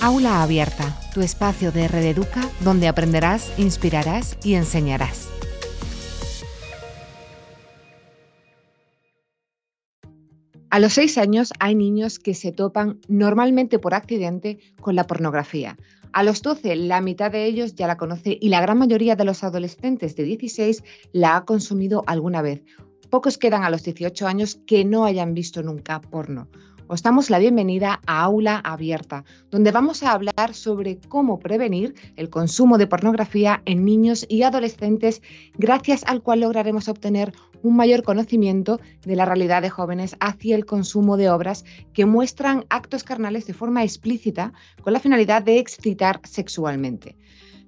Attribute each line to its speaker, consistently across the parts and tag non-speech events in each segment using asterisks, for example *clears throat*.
Speaker 1: Aula Abierta, tu espacio de Red Educa donde aprenderás, inspirarás y enseñarás. A los seis años hay niños que se topan normalmente por accidente con la pornografía. A los 12, la mitad de ellos ya la conoce y la gran mayoría de los adolescentes de 16 la ha consumido alguna vez. Pocos quedan a los 18 años que no hayan visto nunca porno. Os la bienvenida a Aula Abierta, donde vamos a hablar sobre cómo prevenir el consumo de pornografía en niños y adolescentes, gracias al cual lograremos obtener un mayor conocimiento de la realidad de jóvenes hacia el consumo de obras que muestran actos carnales de forma explícita con la finalidad de excitar sexualmente.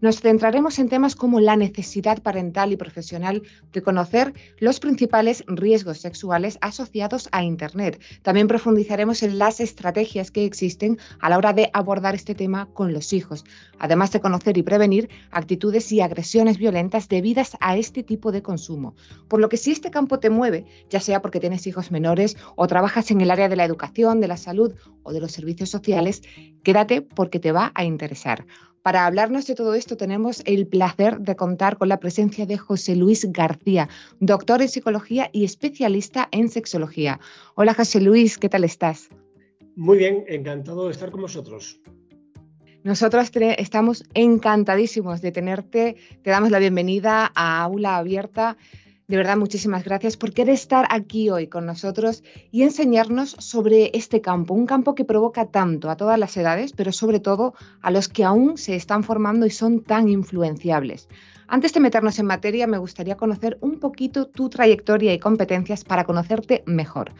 Speaker 1: Nos centraremos en temas como la necesidad parental y profesional de conocer los principales riesgos sexuales asociados a Internet. También profundizaremos en las estrategias que existen a la hora de abordar este tema con los hijos, además de conocer y prevenir actitudes y agresiones violentas debidas a este tipo de consumo. Por lo que si este campo te mueve, ya sea porque tienes hijos menores o trabajas en el área de la educación, de la salud o de los servicios sociales, quédate porque te va a interesar. Para hablarnos de todo esto tenemos el placer de contar con la presencia de José Luis García, doctor en psicología y especialista en sexología. Hola José Luis, ¿qué tal estás?
Speaker 2: Muy bien, encantado de estar con vosotros.
Speaker 1: Nosotros estamos encantadísimos de tenerte. Te damos la bienvenida a Aula Abierta. De verdad, muchísimas gracias por querer estar aquí hoy con nosotros y enseñarnos sobre este campo, un campo que provoca tanto a todas las edades, pero sobre todo a los que aún se están formando y son tan influenciables. Antes de meternos en materia, me gustaría conocer un poquito tu trayectoria y competencias para conocerte mejor.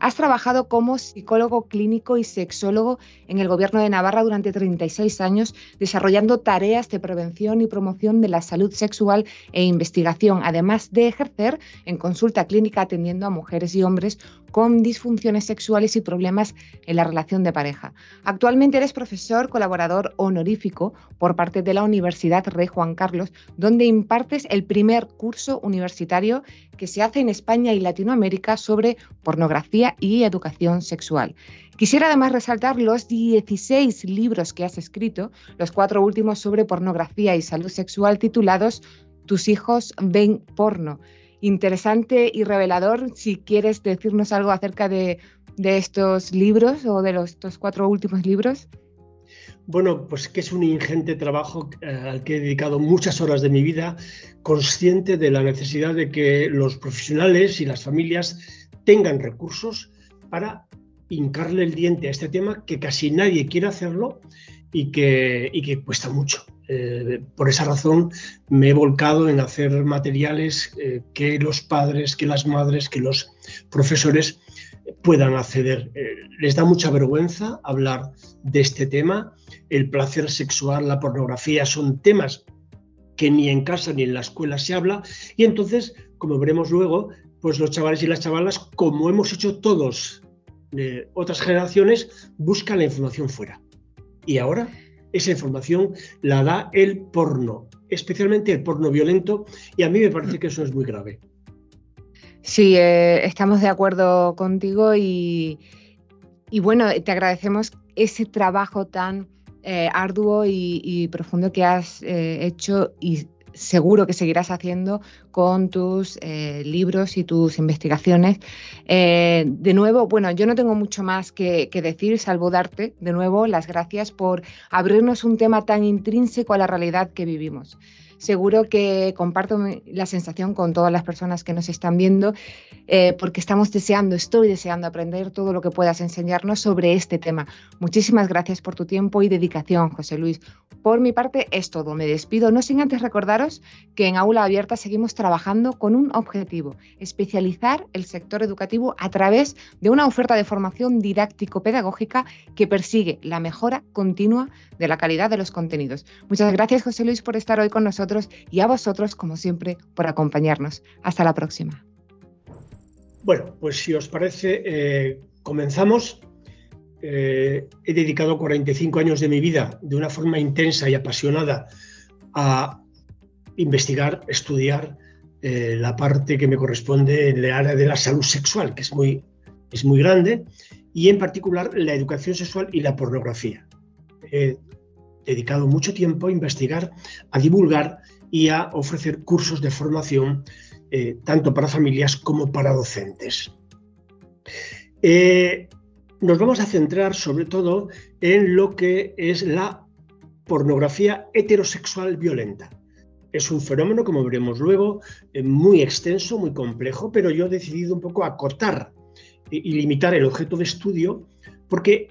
Speaker 1: Has trabajado como psicólogo clínico y sexólogo en el Gobierno de Navarra durante 36 años, desarrollando tareas de prevención y promoción de la salud sexual e investigación, además de ejercer en consulta clínica atendiendo a mujeres y hombres con disfunciones sexuales y problemas en la relación de pareja. Actualmente eres profesor colaborador honorífico por parte de la Universidad Rey Juan Carlos, donde impartes el primer curso universitario que se hace en España y Latinoamérica sobre pornografía y educación sexual. Quisiera además resaltar los 16 libros que has escrito, los cuatro últimos sobre pornografía y salud sexual titulados Tus hijos ven porno interesante y revelador. Si quieres decirnos algo acerca de, estos libros o de los, estos cuatro últimos libros.
Speaker 2: Bueno, pues que es un ingente trabajo eh, al que he dedicado muchas horas de mi vida, consciente de la necesidad de que los profesionales y las familias tengan recursos para hincarle el diente a este tema que casi nadie quiere hacerlo y que, y que cuesta mucho. Eh, por esa razón me he volcado en hacer materiales eh, que los padres, que las madres, que los profesores puedan acceder. Eh, les da mucha vergüenza hablar de este tema. El placer sexual, la pornografía son temas que ni en casa ni en la escuela se habla y entonces, como veremos luego, pues los chavales y las chavalas, como hemos hecho todos otras generaciones, buscan la información fuera. Y ahora esa información la da el porno, especialmente el porno violento, y a mí me parece que eso es muy grave.
Speaker 1: Sí, eh, estamos de acuerdo contigo y, bueno, te agradecemos ese trabajo tan eh, arduo y, profundo que has eh, hecho y seguro que seguirás haciendo con tus eh, libros y tus investigaciones. Eh, de nuevo, bueno, yo no tengo mucho más que, que, decir, salvo darte de nuevo las gracias por abrirnos un tema tan intrínseco a la realidad que vivimos. Seguro que comparto la sensación con todas las personas que nos están viendo, eh, porque estamos deseando, estoy deseando aprender todo lo que puedas enseñarnos sobre este tema. Muchísimas gracias por tu tiempo y dedicación, José Luis. Por mi parte es todo. Me despido, no sin antes recordaros que en Aula Abierta seguimos trabajando con un objetivo, especializar el sector educativo a través de una oferta de formación didáctico-pedagógica que persigue la mejora continua de la calidad de los contenidos. Muchas gracias, José Luis, por estar hoy con nosotros y a vosotros, como siempre, por acompañarnos. Hasta la próxima.
Speaker 2: Bueno, pues si os parece, eh, comenzamos. Eh, he dedicado 45 años de mi vida de una forma intensa y apasionada a investigar, estudiar eh, la parte que me corresponde en el área de la salud sexual, que es muy, es muy grande, y en particular la educación sexual y la pornografía. he dedicado mucho tiempo a investigar, a divulgar y a ofrecer cursos de formación eh, tanto para familias como para docentes. Eh, nos vamos a centrar sobre todo en lo que es la pornografía heterosexual violenta. Es un fenómeno, como veremos luego, eh, muy extenso, muy complejo, pero yo he decidido un poco acortar y limitar el objeto de estudio porque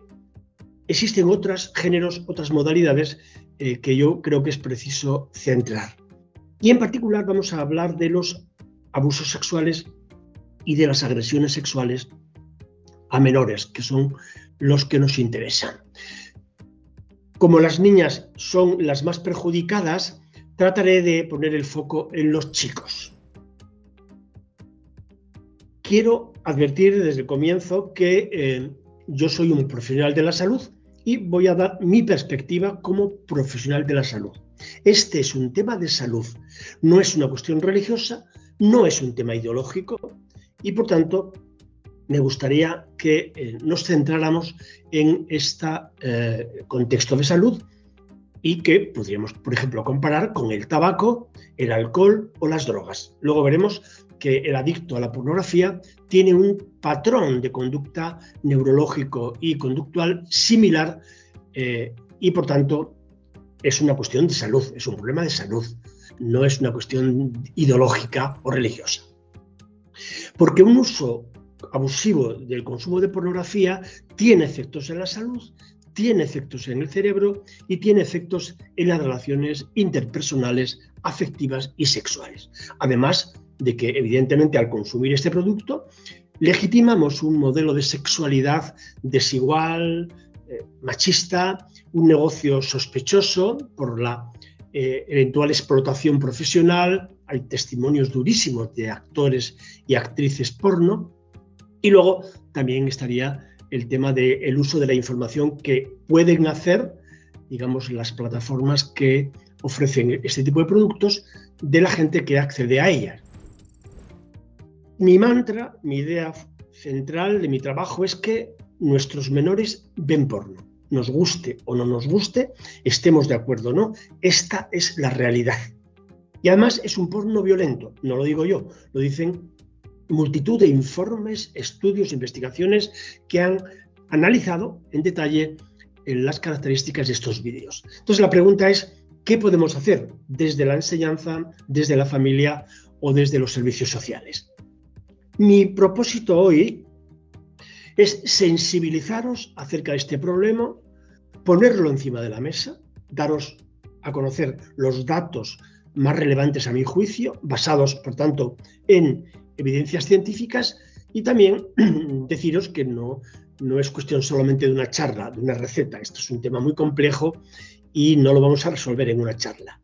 Speaker 2: existen otros géneros, otras modalidades que yo creo que es preciso centrar. Y en particular vamos a hablar de los abusos sexuales y de las agresiones sexuales a menores, que son los que nos interesan. Como las niñas son las más perjudicadas, trataré de poner el foco en los chicos. Quiero advertir desde el comienzo que eh, yo soy un profesional de la salud y voy a dar mi perspectiva como profesional de la salud. Este es un tema de salud, no es una cuestión religiosa, no es un tema ideológico y por tanto me gustaría que eh, nos centráramos en este contexto de salud y que podríamos, por ejemplo, comparar con el tabaco, el alcohol o las drogas. Luego veremos que el adicto a la pornografía tiene un patrón de conducta neurológico y conductual similar eh, y por tanto es una cuestión de salud, es un problema de salud, no es una cuestión ideológica o religiosa. Porque un uso abusivo del consumo de pornografía tiene efectos en la salud, tiene efectos en el cerebro y tiene efectos en las relaciones interpersonales, afectivas y sexuales. Además de que, evidentemente, al consumir este producto, legitimamos un modelo de sexualidad desigual, eh, machista, un negocio sospechoso por la eh, eventual explotación profesional. Hay testimonios durísimos de actores y actrices porno. Y luego también estaría el tema del uso de la información que pueden hacer, digamos, las plataformas que ofrecen este tipo de productos de la gente que accede a ellas. Mi mantra, mi idea central de mi trabajo es que nuestros menores ven porno. Nos guste o no nos guste, estemos de acuerdo o no, esta es la realidad. Y además es un porno violento, no lo digo yo, lo dicen multitud de informes, estudios, investigaciones que han analizado en detalle eh, las características de estos vídeos. Entonces la pregunta es, ¿qué podemos hacer desde la enseñanza, desde la familia o desde los servicios sociales? Mi propósito hoy es sensibilizaros acerca de este problema, ponerlo encima de la mesa, daros a conocer los datos más relevantes a mi juicio, basados, por tanto, en evidencias científicas y también *clears throat* deciros que no, no es cuestión solamente de una charla, de una receta. Esto es un tema muy complejo y no lo vamos a resolver en una charla.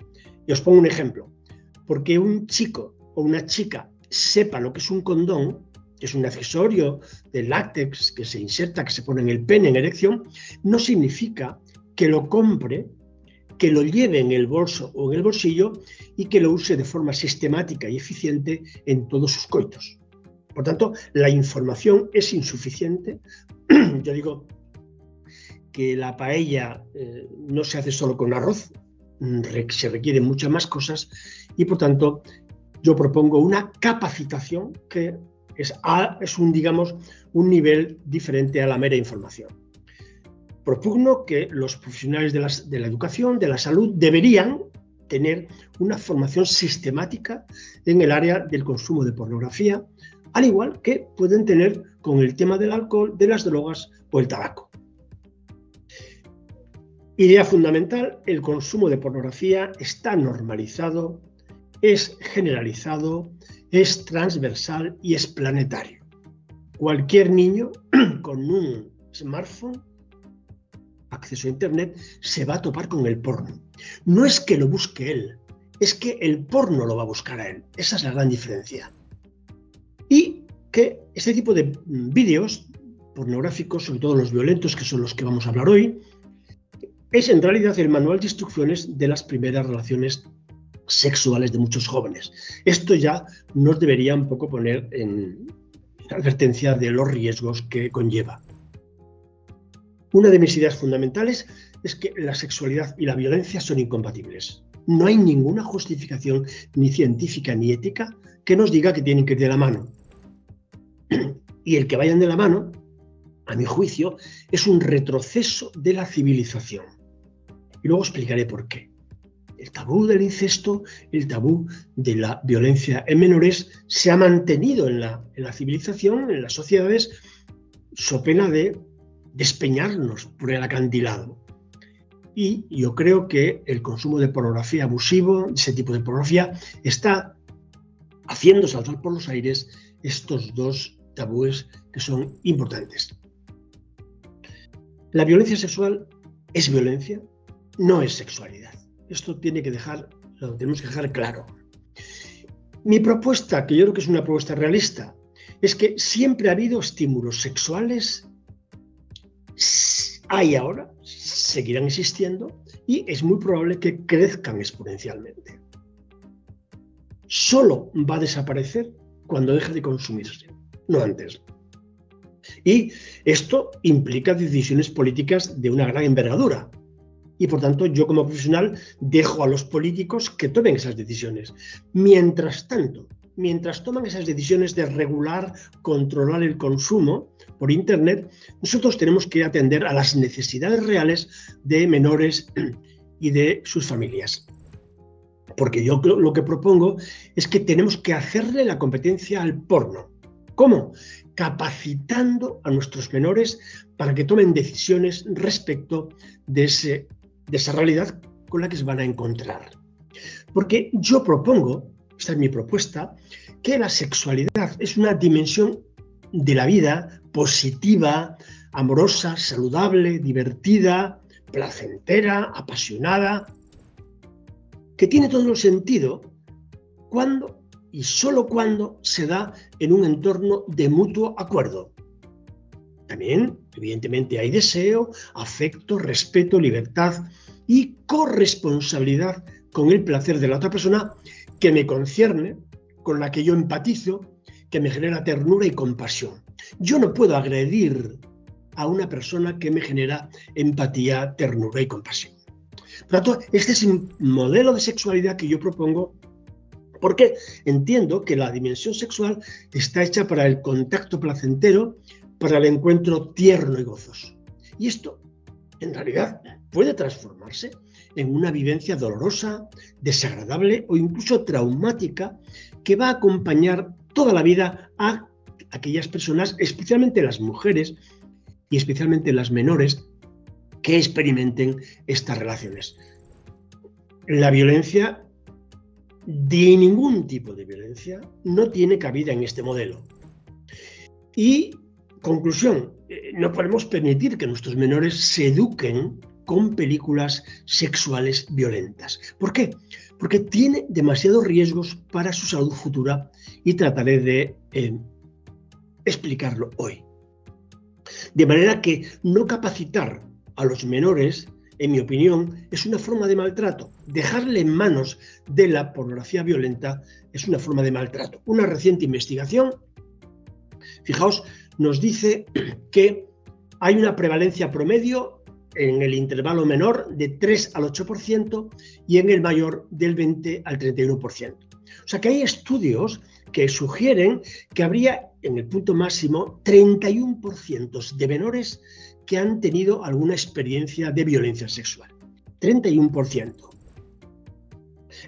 Speaker 2: Y os pongo un ejemplo. Porque un chico o una chica sepa lo que es un condón, es un accesorio de látex que se inserta, que se pone en el pene en erección, no significa que lo compre, que lo lleve en el bolso o en el bolsillo y que lo use de forma sistemática y eficiente en todos sus coitos. Por tanto, la información es insuficiente. *clears throat* Yo digo que la paella eh, no se hace solo con arroz, se requieren muchas más cosas y por tanto yo propongo una capacitación que es, un, digamos, un nivel diferente a la mera información. Propugno que los profesionales de, la educación, de la salud, deberían tener una formación sistemática en el área del consumo de pornografía, al igual que pueden tener con el tema del alcohol, de las drogas o el tabaco. Idea fundamental, el consumo de pornografía está normalizado, es generalizado, es transversal y es planetario. Cualquier niño *clears throat* con un smartphone, acceso a Internet, se va a topar con el porno. No es que lo busque él, es que el porno lo va a buscar a él. Esa es la gran diferencia. Y que este tipo de vídeos pornográficos, sobre todo los violentos, que son los que vamos a hablar hoy, es en realidad el manual de instrucciones de las primeras relaciones sexuales de muchos jóvenes. Esto ya nos debería un poco poner en advertencia de los riesgos que conlleva. Una de mis ideas fundamentales es que la sexualidad y la violencia son incompatibles. No hay ninguna justificación ni científica ni ética que nos diga que tienen que ir de la mano. Y el que vayan de la mano, a mi juicio, es un retroceso de la civilización. Y luego explicaré por qué. El tabú del incesto, el tabú de la violencia en menores, se ha mantenido en la, civilización, en las sociedades, so pena de despeñarnos por el acantilado. Y yo creo que el consumo de pornografía abusivo, ese tipo de pornografía, está haciendo saltar por los aires estos dos tabúes que son importantes. La violencia sexual es violencia, no es sexualidad. Esto tiene que dejar, lo tenemos que dejar claro. Mi propuesta, que yo creo que es una propuesta realista, es que siempre ha habido estímulos sexuales hay ahora, seguirán existiendo y es muy probable que crezcan exponencialmente. Solo va a desaparecer cuando deje de consumirse, no antes. Y esto implica decisiones políticas de una gran envergadura. Y por tanto, yo como profesional dejo a los políticos que tomen esas decisiones. Mientras tanto, mientras toman esas decisiones de regular, controlar el consumo por Internet, nosotros tenemos que atender a las necesidades reales de menores y de sus familias. Porque yo lo que propongo es que tenemos que hacerle la competencia al porno. ¿Cómo? Capacitando a nuestros menores para que tomen decisiones respecto de, ese, de esa realidad con la que se van a encontrar. Porque yo propongo esta es mi propuesta, que la sexualidad es una dimensión de la vida positiva, amorosa, saludable, divertida, placentera, apasionada, que tiene todo el sentido cuando y solo cuando se da en un entorno de mutuo acuerdo. También, evidentemente, hay deseo, afecto, respeto, libertad y corresponsabilidad con el placer de la otra persona que me concierne, con la que yo empatizo, que me genera ternura y compasión. Yo no puedo agredir a una persona que me genera empatía, ternura y compasión. Por este es el modelo de sexualidad que yo propongo porque entiendo que la dimensión sexual está hecha para el contacto placentero, para el encuentro tierno y gozoso. Y esto, en realidad, puede transformarse en una vivencia dolorosa, desagradable o incluso traumática que va a acompañar toda la vida a aquellas personas, especialmente las mujeres y especialmente las menores, que experimenten estas relaciones. La violencia, de ningún tipo de violencia, no tiene cabida en este modelo. Y, conclusión, eh, no podemos permitir que nuestros menores se eduquen con películas sexuales violentas. ¿Por qué? Porque tiene demasiados riesgos para su salud futura y trataré de eh, explicarlo hoy. De manera que no capacitar a los menores, en mi opinión, es una forma de maltrato. Dejarle en manos de la pornografía violenta es una forma de maltrato. Una reciente investigación, fijaos, nos dice que hay una prevalencia promedio en el intervalo menor de 3 al 8% y en el mayor del 20 al 31%. O sea que hay estudios que sugieren que habría en el punto máximo 31% de menores que han tenido alguna experiencia de violencia sexual. 31%.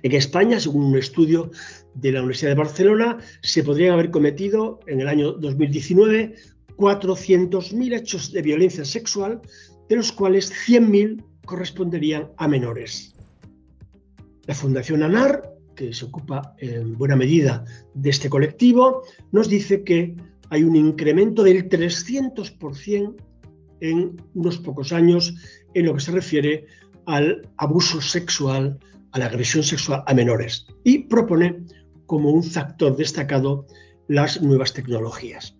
Speaker 2: En España, según un estudio de la Universidad de Barcelona, se podrían haber cometido en el año 2019 400.000 hechos de violencia sexual de los cuales 100.000 corresponderían a menores. La Fundación ANAR, que se ocupa en buena medida de este colectivo, nos dice que hay un incremento del 300% en unos pocos años en lo que se refiere al abuso sexual, a la agresión sexual a menores y propone como un factor destacado las nuevas tecnologías.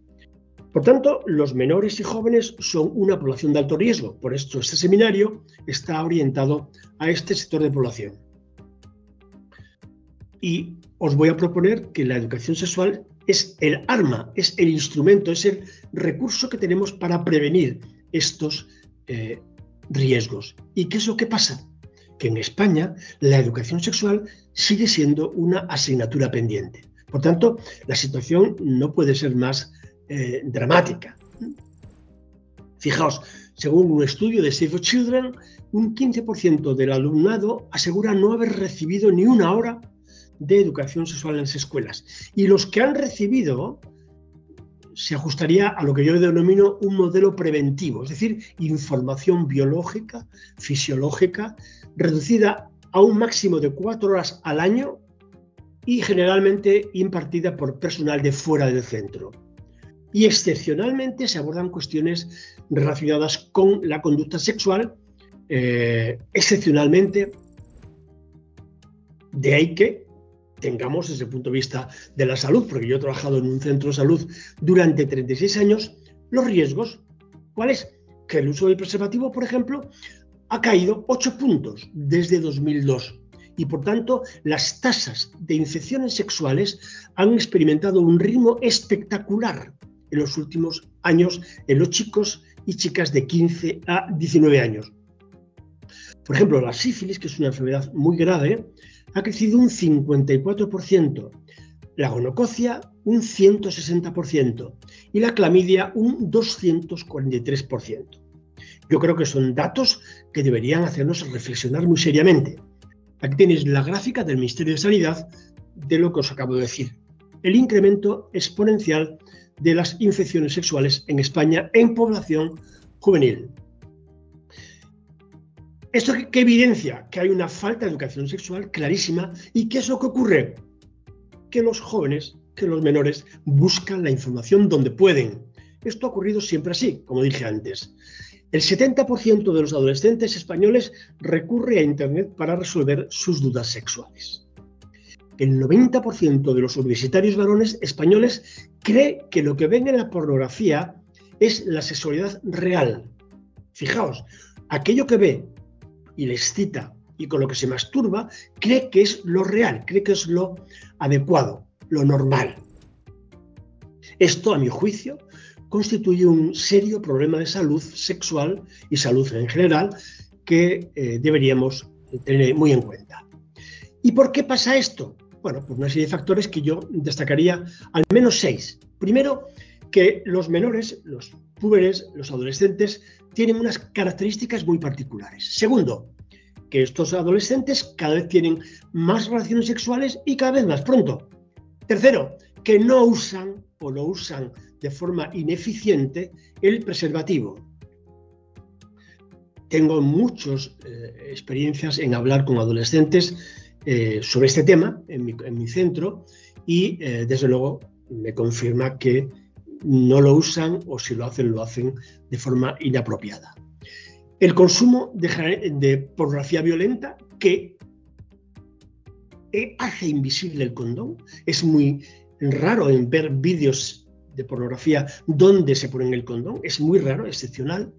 Speaker 2: Por tanto, los menores y jóvenes son una población de alto riesgo. Por esto, este seminario está orientado a este sector de población. Y os voy a proponer que la educación sexual es el arma, es el instrumento, es el recurso que tenemos para prevenir estos eh, riesgos. ¿Y qué es lo que pasa? Que en España la educación sexual sigue siendo una asignatura pendiente. Por tanto, la situación no puede ser más eh, dramática. Fijaos, según un estudio de Save the Children, un 15% del alumnado asegura no haber recibido ni una hora de educación sexual en las escuelas. Y los que han recibido se ajustaría a lo que yo denomino un modelo preventivo, es decir, información biológica, fisiológica, reducida a un máximo de cuatro horas al año y generalmente impartida por personal de fuera del centro. Y excepcionalmente se abordan cuestiones relacionadas con la conducta sexual, eh, excepcionalmente, de ahí que tengamos desde el punto de vista de la salud, porque yo he trabajado en un centro de salud durante 36 años, los riesgos. ¿Cuál es? Que el uso del preservativo, por ejemplo, ha caído 8 puntos desde 2002 y por tanto las tasas de infecciones sexuales han experimentado un ritmo espectacular en los últimos años en los chicos y chicas de 15 a 19 años. Por ejemplo, la sífilis, que es una enfermedad muy grave, ha crecido un 54%, la gonococia un 160% y la clamidia un 243%. Yo creo que son datos que deberían hacernos reflexionar muy seriamente. Aquí tenéis la gráfica del Ministerio de Sanidad de lo que os acabo de decir. El incremento exponencial de las infecciones sexuales en España en población juvenil. ¿Esto qué evidencia? Que hay una falta de educación sexual clarísima. ¿Y qué es lo que ocurre? Que los jóvenes, que los menores buscan la información donde pueden. Esto ha ocurrido siempre así, como dije antes. El 70% de los adolescentes españoles recurre a Internet para resolver sus dudas sexuales. El 90% de los universitarios varones españoles cree que lo que ven en la pornografía es la sexualidad real. Fijaos, aquello que ve y le excita y con lo que se masturba, cree que es lo real, cree que es lo adecuado, lo normal. Esto, a mi juicio, constituye un serio problema de salud sexual y salud en general que eh, deberíamos tener muy en cuenta. ¿Y por qué pasa esto? Bueno, por una serie de factores que yo destacaría al menos seis. Primero, que los menores, los púberes, los adolescentes, tienen unas características muy particulares. Segundo, que estos adolescentes cada vez tienen más relaciones sexuales y cada vez más pronto. Tercero, que no usan o lo usan de forma ineficiente el preservativo. Tengo muchas eh, experiencias en hablar con adolescentes eh, sobre este tema en mi, centro y eh, desde luego me confirma que no lo usan o si lo hacen, lo hacen de forma inapropiada. El consumo de, pornografía violenta que hace invisible el condón. Es muy raro en ver vídeos de pornografía donde se ponen el condón. Es muy raro, excepcional.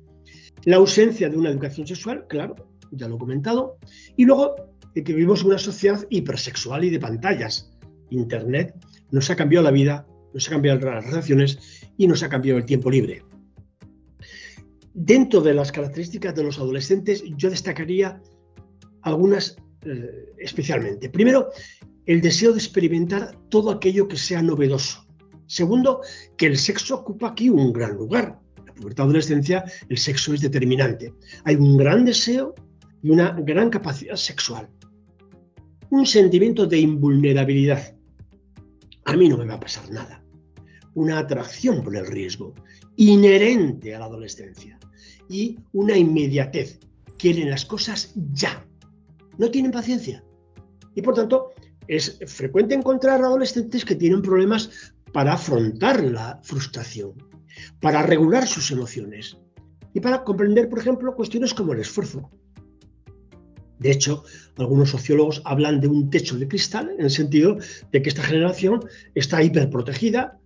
Speaker 2: La ausencia de una educación sexual, claro, ya lo he comentado. Y luego que vivimos una sociedad hipersexual y de pantallas. Internet nos ha cambiado la vida nos ha cambiado las relaciones y nos ha cambiado el tiempo libre. Dentro de las características de los adolescentes, yo destacaría algunas eh, especialmente. Primero, el deseo de experimentar todo aquello que sea novedoso. Segundo, que el sexo ocupa aquí un gran lugar. En la pubertad adolescencia, el sexo es determinante. Hay un gran deseo y una gran capacidad sexual. Un sentimiento de invulnerabilidad. A mí no me va a pasar nada una atracción por el riesgo inherente a la adolescencia y una inmediatez. Quieren las cosas ya. No tienen paciencia. Y por tanto, es frecuente encontrar adolescentes que tienen problemas para afrontar la frustración, para regular sus emociones y para comprender, por ejemplo, cuestiones como el esfuerzo. De hecho, algunos sociólogos hablan de un techo de cristal en el sentido de que esta generación está hiperprotegida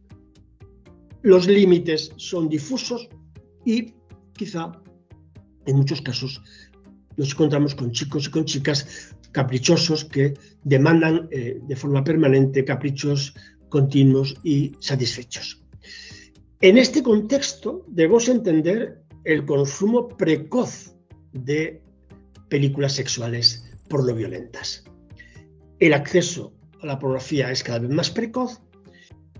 Speaker 2: los límites son difusos y quizá en muchos casos nos encontramos con chicos y con chicas caprichosos que demandan eh, de forma permanente caprichos continuos y satisfechos. En este contexto debemos entender el consumo precoz de películas sexuales pornoviolentas. El acceso a la pornografía es cada vez más precoz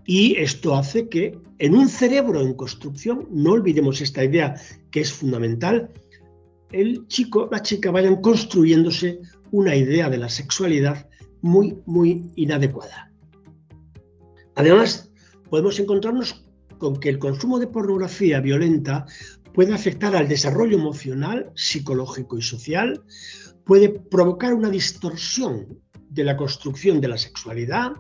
Speaker 2: y esto hace que en un cerebro en construcción, no olvidemos esta idea que es fundamental, el chico, la chica vayan construyéndose una idea de la sexualidad muy, muy inadecuada. Además, podemos encontrarnos con que el consumo de pornografía violenta puede afectar al desarrollo emocional, psicológico y social, puede provocar una distorsión de la construcción de la sexualidad,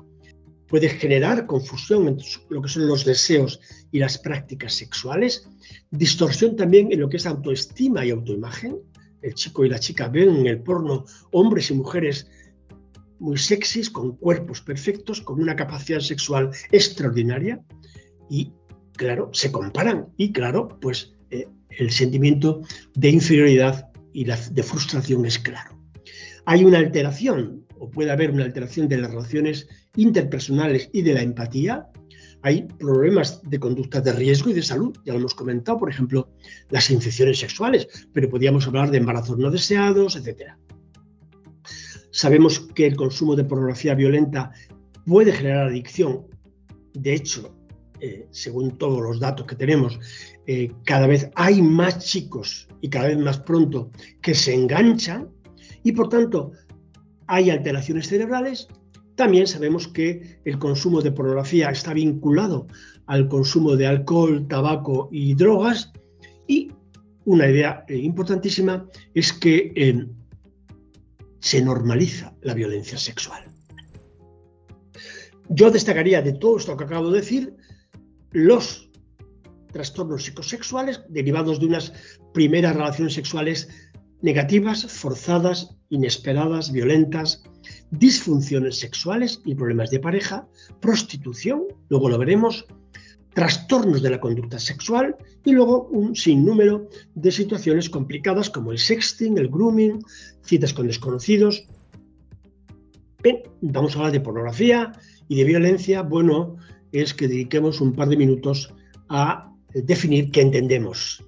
Speaker 2: puede generar confusión entre lo que son los deseos y las prácticas sexuales, distorsión también en lo que es autoestima y autoimagen. El chico y la chica ven en el porno hombres y mujeres muy sexys, con cuerpos perfectos, con una capacidad sexual extraordinaria y, claro, se comparan y, claro, pues eh, el sentimiento de inferioridad y de frustración es claro. Hay una alteración, o puede haber una alteración de las relaciones interpersonales y de la empatía. Hay problemas de conducta de riesgo y de salud, ya lo hemos comentado, por ejemplo, las infecciones sexuales, pero podríamos hablar de embarazos no deseados, etc. Sabemos que el consumo de pornografía violenta puede generar adicción. De hecho, eh, según todos los datos que tenemos, eh, cada vez hay más chicos y cada vez más pronto que se enganchan y por tanto hay alteraciones cerebrales. También sabemos que el consumo de pornografía está vinculado al consumo de alcohol, tabaco y drogas. Y una idea eh, importantísima es que se normaliza la violencia sexual. Yo destacaría de todo esto que acabo de decir los trastornos psicosexuales derivados de unas primeras relaciones sexuales negativas, forzadas, inesperadas, violentas, disfunciones sexuales y problemas de pareja, prostitución, luego lo veremos, trastornos de la conducta sexual y luego un sinnúmero de situaciones complicadas como el sexting, el grooming, citas con desconocidos. Bien, vamos a hablar de pornografía y de violencia. Bueno, es que dediquemos un par de minutos a definir qué entendemos.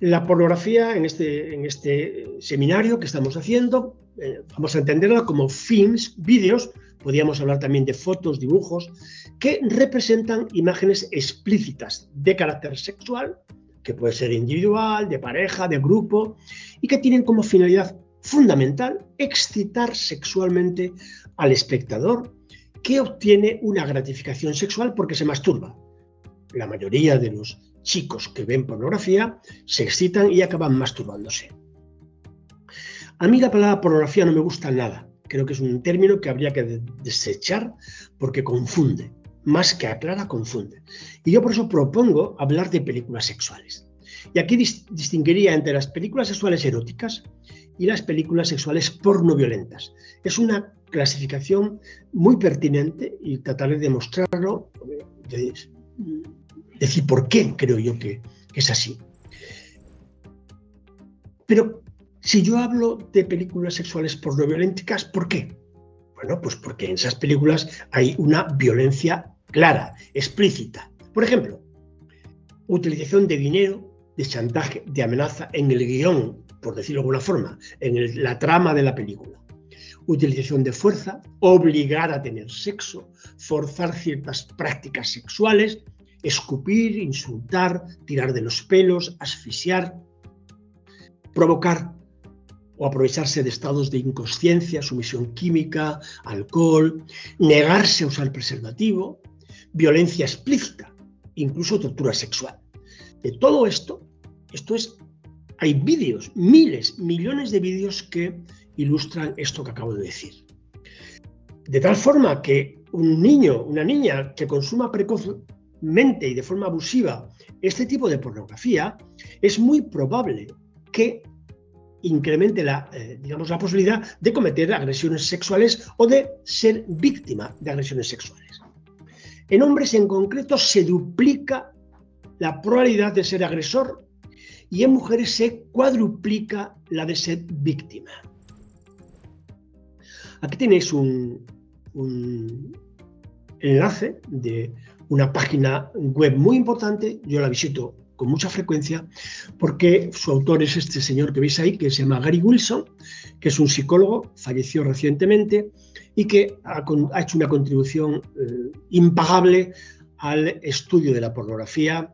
Speaker 2: La pornografía en este, este seminario que estamos haciendo, eh, vamos a entenderla como films, vídeos, podríamos hablar también de fotos, dibujos, que representan imágenes explícitas de carácter sexual, que puede ser individual, de pareja, de grupo, y que tienen como finalidad fundamental excitar sexualmente al espectador que obtiene una gratificación sexual porque se masturba. La mayoría de los chicos que ven pornografía se excitan y acaban masturbándose. A mí la palabra pornografía no me gusta nada. Creo que es un término que habría que desechar porque confunde. Más que aclara, confunde. Y yo por eso propongo hablar de películas sexuales. Y aquí distinguiría entre las películas sexuales eróticas y las películas sexuales pornoviolentas. Es una clasificación muy pertinente y trataré de mostrarlo, de decir por qué creo yo que, es así. Pero si yo hablo de películas sexuales pornoviolentas, ¿por qué? Bueno, pues porque en esas películas hay una violencia clara, explícita. Por ejemplo, utilización de dinero, de chantaje, de amenaza en el guion, por decirlo de alguna forma, en la trama de la película utilización de fuerza, obligar a tener sexo, forzar ciertas prácticas sexuales, escupir, insultar, tirar de los pelos, asfixiar, provocar o aprovecharse de estados de inconsciencia, sumisión química, alcohol, negarse a usar preservativo, violencia explícita, incluso tortura sexual. De todo esto, esto es, hay vídeos, miles, millones de vídeos que ilustran esto que acabo de decir. De tal forma que un niño, una niña que consuma precozmente y de forma abusiva este tipo de pornografía, es muy probable que incremente la, eh, digamos, la posibilidad de cometer agresiones sexuales o de ser víctima de agresiones sexuales. En hombres en concreto se duplica la probabilidad de ser agresor y en mujeres se cuadruplica la de ser víctima. Aquí tenéis un, enlace de una página web muy importante, yo la visito con mucha frecuencia porque su autor es este señor que veis ahí, que se llama Gary Wilson, que es un psicólogo, falleció recientemente y que ha, hecho una contribución eh, impagable al estudio de la pornografía.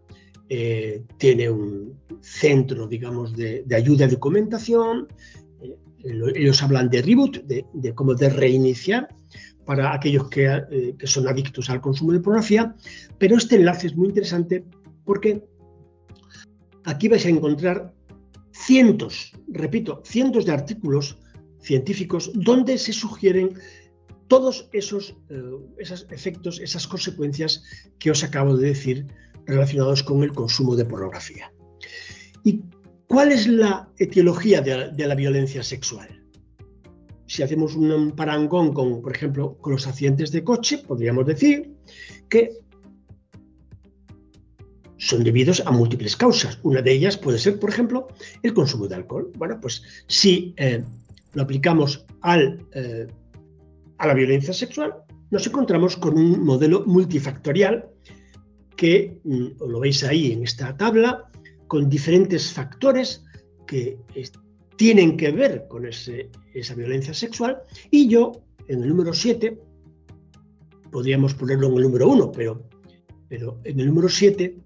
Speaker 2: Eh, tiene un centro, digamos, de, ayuda y documentación. Eh, ellos hablan de reboot, de, de, como de reiniciar para aquellos que, que son adictos al consumo de pornografía. Pero este enlace es muy interesante porque aquí vais a encontrar cientos, repito, cientos de artículos científicos donde se sugieren todos esos, eh, esos efectos, esas consecuencias que os acabo de decir relacionados con el consumo de pornografía. ¿Y cuál es la etiología de, la violencia sexual? Si hacemos un parangón con, por ejemplo, con los accidentes de coche, podríamos decir que son debidos a múltiples causas. Una de ellas puede ser, por ejemplo, el consumo de alcohol. Bueno, pues si eh, lo aplicamos al, eh, a la violencia sexual, nos encontramos con un modelo multifactorial que mm, lo veis ahí en esta tabla, con diferentes factores que tienen que ver con esa violencia sexual. Y yo, en el número 7, podríamos ponerlo en el número 1, pero, pero en el número 7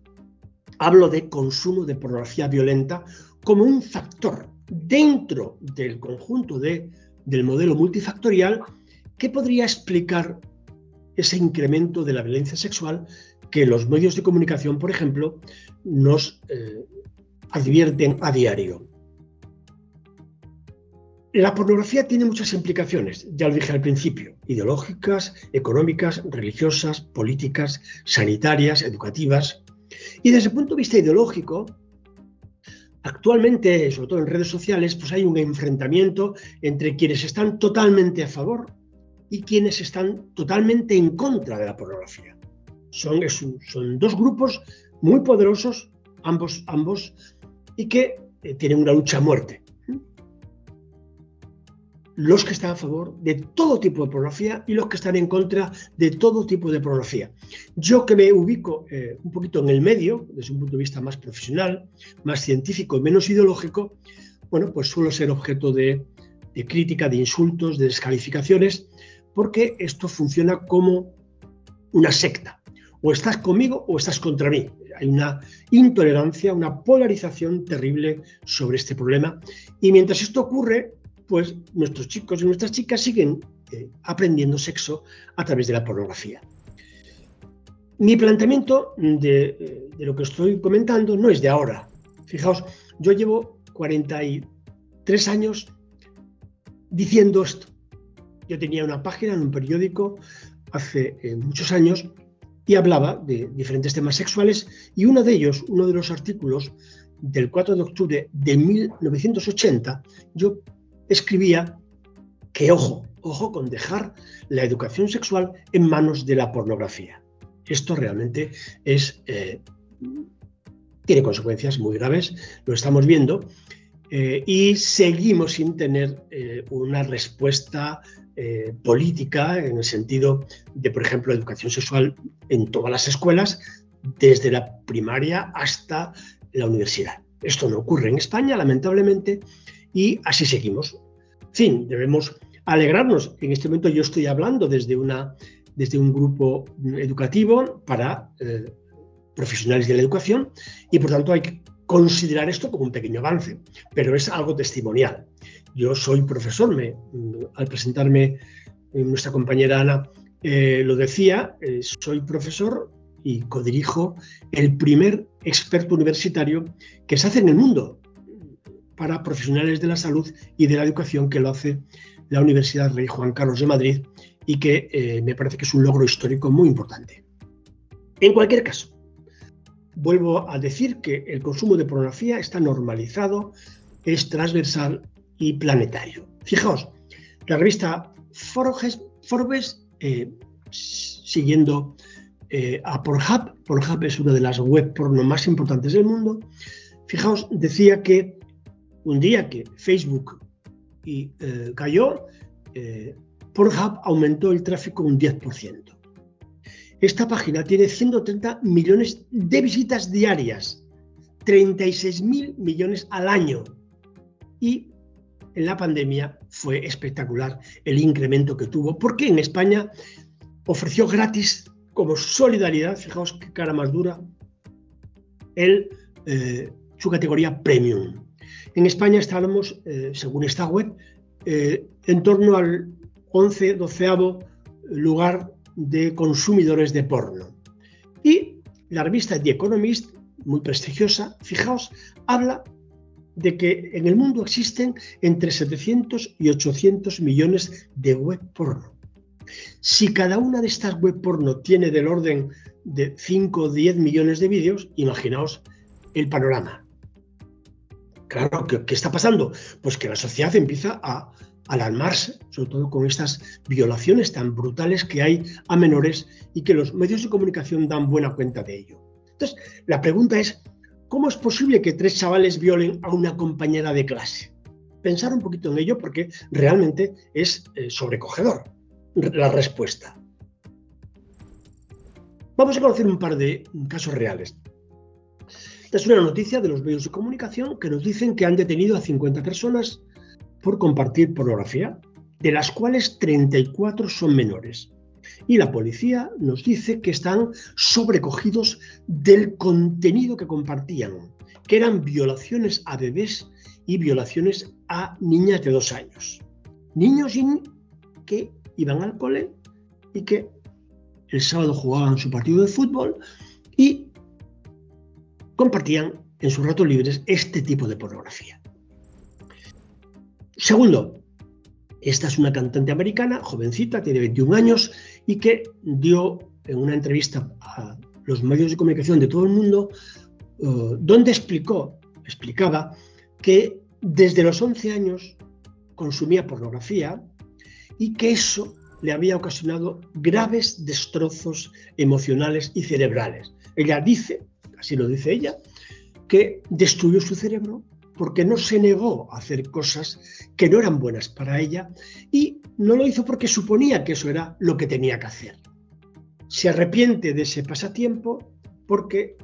Speaker 2: hablo de consumo de pornografía violenta como un factor dentro del conjunto de, del modelo multifactorial que podría explicar ese incremento de la violencia sexual que los medios de comunicación, por ejemplo, nos eh, advierten a diario. La pornografía tiene muchas implicaciones, ya lo dije al principio, ideológicas, económicas, religiosas, políticas, sanitarias, educativas. Y desde el punto de vista ideológico, actualmente, sobre todo en redes sociales, pues hay un enfrentamiento entre quienes están totalmente a favor y quienes están totalmente en contra de la pornografía. Son, son dos grupos muy poderosos, ambos, ambos y que eh, tienen una lucha a muerte los que están a favor de todo tipo de pornografía y los que están en contra de todo tipo de pornografía. Yo que me ubico eh, un poquito en el medio, desde un punto de vista más profesional, más científico menos ideológico, bueno, pues suelo ser objeto de, crítica, de insultos, de descalificaciones, porque esto funciona como una secta. O estás conmigo o estás contra mí. Hay una intolerancia, una polarización terrible sobre este problema. Y mientras esto ocurre, pues nuestros chicos y nuestras chicas siguen eh, aprendiendo sexo a través de la pornografía. Mi planteamiento de, lo que estoy comentando no es de ahora. Fijaos, yo llevo 43 años diciendo esto. Yo tenía una página en un periódico hace eh, muchos años y hablaba de diferentes temas sexuales y uno de ellos, uno de los artículos del 4 de octubre de 1980, yo escribía que ojo, ojo con dejar la educación sexual en manos de la pornografía. Esto realmente es, eh, tiene consecuencias muy graves, lo estamos viendo, eh, y seguimos sin tener eh, una respuesta política en el sentido de, por ejemplo, educación sexual en todas las escuelas, desde la primaria hasta la universidad. Esto no ocurre en España, lamentablemente, y así seguimos. En debemos alegrarnos. En este momento yo estoy hablando desde, una, desde un grupo educativo para eh, profesionales de la educación y por tanto hay que considerar esto como un pequeño avance, pero es algo testimonial. Yo soy profesor, me, al presentarme eh, nuestra compañera Ana eh, lo decía, soy profesor y codirijo el primer experto universitario que se hace en el mundo para profesionales de la salud y de la educación que lo hace la Universidad Rey Juan Carlos de Madrid y que eh, me parece que es un logro histórico muy importante. En cualquier caso, vuelvo a decir que el consumo de pornografía está normalizado, es transversal y planetario. Fijaos, la revista Forbes, eh, siguiendo eh, a Pornhub, Pornhub es una de las web porno más importantes del mundo, fijaos, decía que un día que Facebook eh, cayó, eh, Pornhub aumentó el tráfico un 10%. Esta página tiene 130 millones de visitas diarias. 36 mil millones al año. Y en la pandemia fue espectacular el incremento que tuvo, porque en España ofreció gratis como solidaridad, fijaos qué cara más dura, el, eh, su categoría premium. En España estábamos, eh, según esta web, eh, en torno al 11, 12 lugar de consumidores de porno. Y la revista The Economist, muy prestigiosa, fijaos, habla de que en el mundo existen entre 700 y 800 millones de web porno. Si cada una de estas web porno tiene del orden de 5 o 10 millones de vídeos, imaginaos el panorama. Claro, ¿qué, está pasando? Pues que la sociedad empieza a alarmarse, sobre todo con estas violaciones tan brutales que hay a menores y que los medios de comunicación dan buena cuenta de ello. Entonces, la pregunta es, ¿cómo es posible que tres chavales violen a una compañera de clase? Pensar un poquito en ello porque realmente es eh, sobrecogedor la respuesta. Vamos a conocer un par de casos reales. Esta es una noticia de los medios de comunicación que nos dicen que han detenido a 50 personas por compartir pornografía, de las cuales 34 son menores. Y la policía nos dice que están sobrecogidos del contenido que compartían, que eran violaciones a bebés y violaciones a niñas de dos años. Niños que iban al cole y que el sábado jugaban su partido de fútbol y compartían en sus ratos libres este tipo de pornografía. Segundo, esta es una cantante americana, jovencita, tiene 21 años y que dio en una entrevista a los medios de comunicación de todo el mundo, eh, donde explicó, explicaba que desde los 11 años consumía pornografía y que eso le había ocasionado graves destrozos emocionales y cerebrales. Ella dice, así lo dice ella, que destruyó su cerebro porque no se negó a hacer cosas que no eran buenas para ella y no lo hizo porque suponía que eso era lo que tenía que hacer. Se arrepiente de ese pasatiempo porque,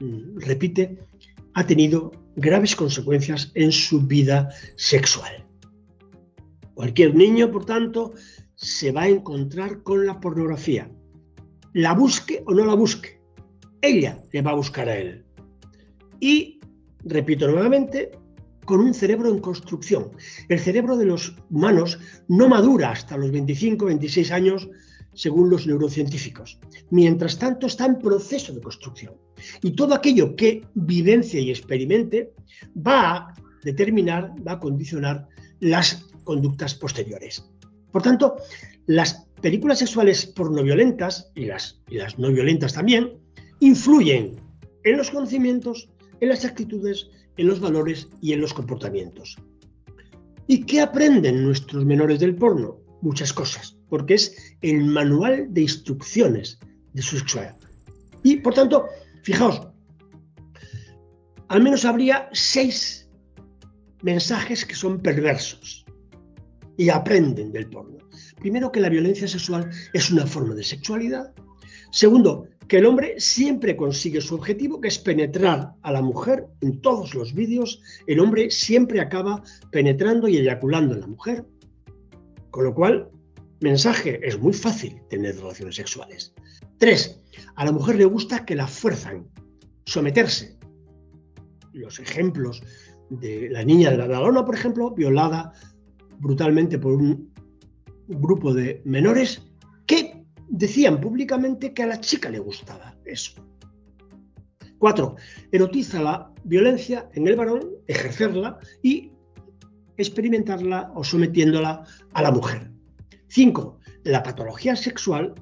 Speaker 2: mm, repite, ha tenido graves consecuencias en su vida sexual. Cualquier niño, por tanto, se va a encontrar con la pornografía. La busque o no la busque, ella le va a buscar a él. Y, repito nuevamente, con un cerebro en construcción. El cerebro de los humanos no madura hasta los 25, 26 años, según los neurocientíficos. Mientras tanto, está en proceso de construcción. Y todo aquello que vivencia y experimente va a determinar, va a condicionar las conductas posteriores. Por tanto, las películas sexuales pornoviolentas y las, y las no violentas también influyen en los conocimientos, en las actitudes, en los valores y en los comportamientos. ¿Y qué aprenden nuestros menores del porno? Muchas cosas, porque es el manual de instrucciones de su sexualidad. Y por tanto, fijaos, al menos habría seis mensajes que son perversos y aprenden del porno. Primero, que la violencia sexual es una forma de sexualidad. Segundo, que el hombre siempre consigue su objetivo, que es penetrar a la mujer. En todos los vídeos, el hombre siempre acaba penetrando y eyaculando en la mujer. Con lo cual, mensaje, es muy fácil tener relaciones sexuales. Tres, a la mujer le gusta que la fuerzan, someterse. Los ejemplos de la niña de la Dalona, por ejemplo, violada brutalmente por un grupo de menores que decían públicamente que a la chica le gustaba eso. Cuatro, erotiza la violencia en el varón, ejercerla y experimentarla o sometiéndola a la mujer. Cinco, la patología sexual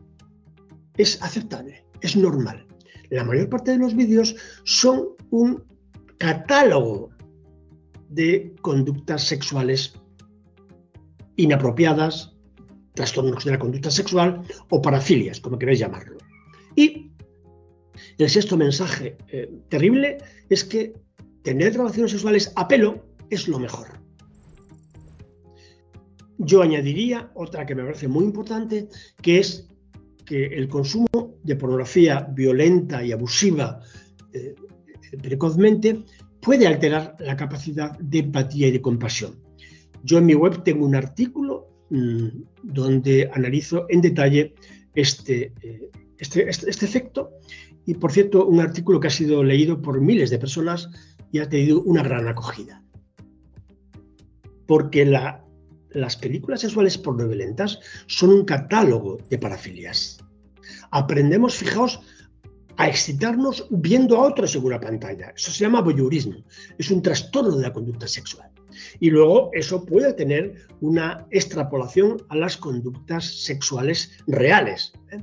Speaker 2: es aceptable, es normal. La mayor parte de los vídeos son un catálogo de conductas sexuales inapropiadas, trastornos de la conducta sexual o parafilias, como queréis llamarlo. Y el sexto mensaje eh, terrible es que tener relaciones sexuales a pelo es lo mejor. Yo añadiría otra que me parece muy importante, que es que el consumo de pornografía violenta y abusiva eh, precozmente, puede alterar la capacidad de empatía y de compasión. Yo en mi web tengo un artículo donde analizo en detalle este, eh, este, este, este, efecto y, por cierto, un artículo que ha sido leído por miles de personas y ha tenido una gran acogida. Porque las películas sexuales pornoviolentas son un catálogo de parafilias. Aprendemos, fijaos, a excitarnos viendo a otros en una pantalla. Eso se llama voyeurismo. Es un trastorno de la conducta sexual. Y luego eso puede tener una extrapolación a las conductas sexuales reales, ¿eh?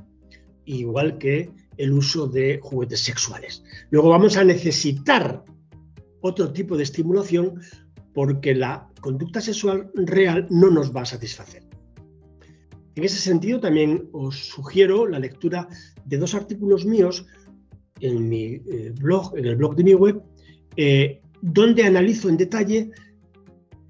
Speaker 2: igual que el uso de juguetes sexuales. Luego vamos a necesitar otro tipo de estimulación porque la conducta sexual real no nos va a satisfacer. En ese sentido, también os sugiero la lectura de dos artículos míos en mi eh, blog, en el blog de mi web, eh, donde analizo en detalle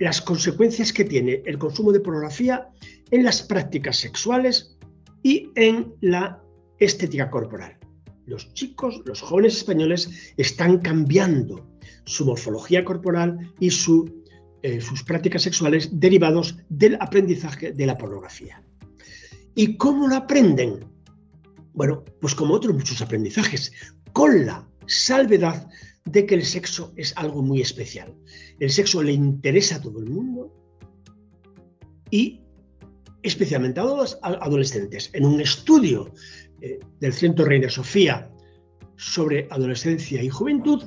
Speaker 2: las consecuencias que tiene el consumo de pornografía en las prácticas sexuales y en la estética corporal. Los chicos, los jóvenes españoles están cambiando su morfología corporal y eh, sus prácticas sexuales derivados del aprendizaje de la pornografía. ¿Y cómo lo aprenden? Bueno, pues como otros muchos aprendizajes, con la salvedad de que el sexo es algo muy especial. El sexo le interesa a todo el mundo y especialmente a los adolescentes. En un estudio eh, del Centro Reina Sofía sobre adolescencia y juventud,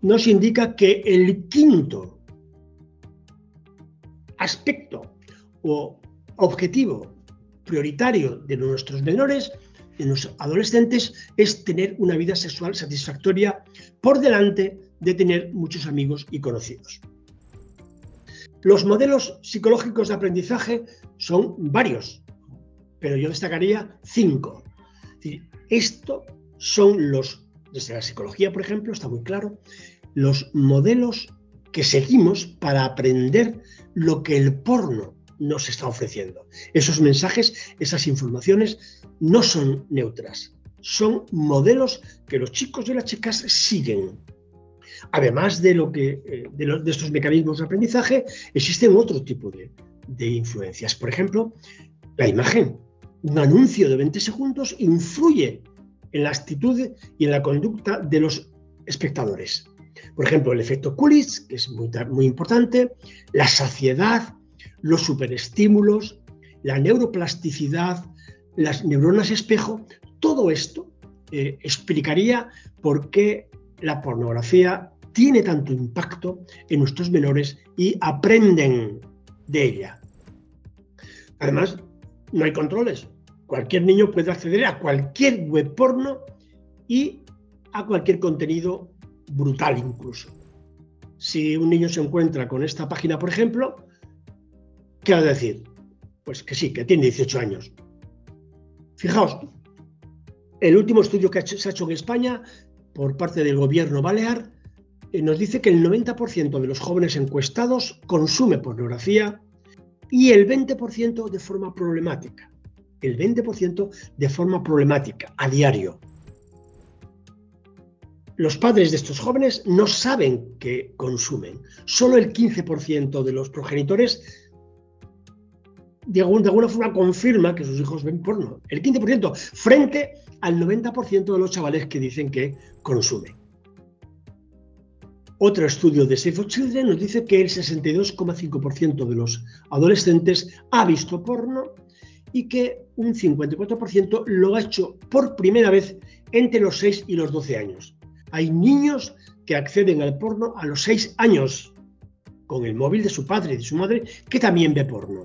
Speaker 2: nos indica que el quinto aspecto o objetivo prioritario de nuestros menores en los adolescentes es tener una vida sexual satisfactoria por delante de tener muchos amigos y conocidos. Los modelos psicológicos de aprendizaje son varios, pero yo destacaría cinco. Esto son los, desde la psicología, por ejemplo, está muy claro, los modelos que seguimos para aprender lo que el porno nos está ofreciendo. Esos mensajes, esas informaciones no son neutras, son modelos que los chicos y las chicas siguen. Además de, lo que, eh, de, estos mecanismos de aprendizaje, existen otro tipo de, de influencias. Por ejemplo, la imagen. Un anuncio de 20 segundos influye en la actitud y en la conducta de los espectadores. Por ejemplo, el efecto Coolidge, que es muy, muy importante, la saciedad, los superestímulos, la neuroplasticidad, las neuronas espejo, todo esto eh, explicaría por qué la pornografía tiene tanto impacto en nuestros menores y aprenden de ella. Además, no hay controles. Cualquier niño puede acceder a cualquier web porno y a cualquier contenido brutal incluso. Si un niño se encuentra con esta página, por ejemplo, ¿Qué a decir? Pues que sí, que tiene 18 años. Fijaos, el último estudio que se ha hecho en España por parte del gobierno balear eh, nos dice que el 90% de los jóvenes encuestados consume pornografía y el 20% de forma problemática. El 20% de forma problemática a diario. Los padres de estos jóvenes no saben que consumen. Solo el 15% de los progenitores de, alguna forma confirma que sus hijos ven porno. El 15% frente al 90% de los chavales que dicen que consumen. Otro estudio de Safe for Children nos dice que el 62,5% de los adolescentes ha visto porno y que un 54% lo ha hecho por primera vez entre los 6 y los 12 años. Hay niños que acceden al porno a los 6 años con el móvil de su padre y de su madre que también ve porno.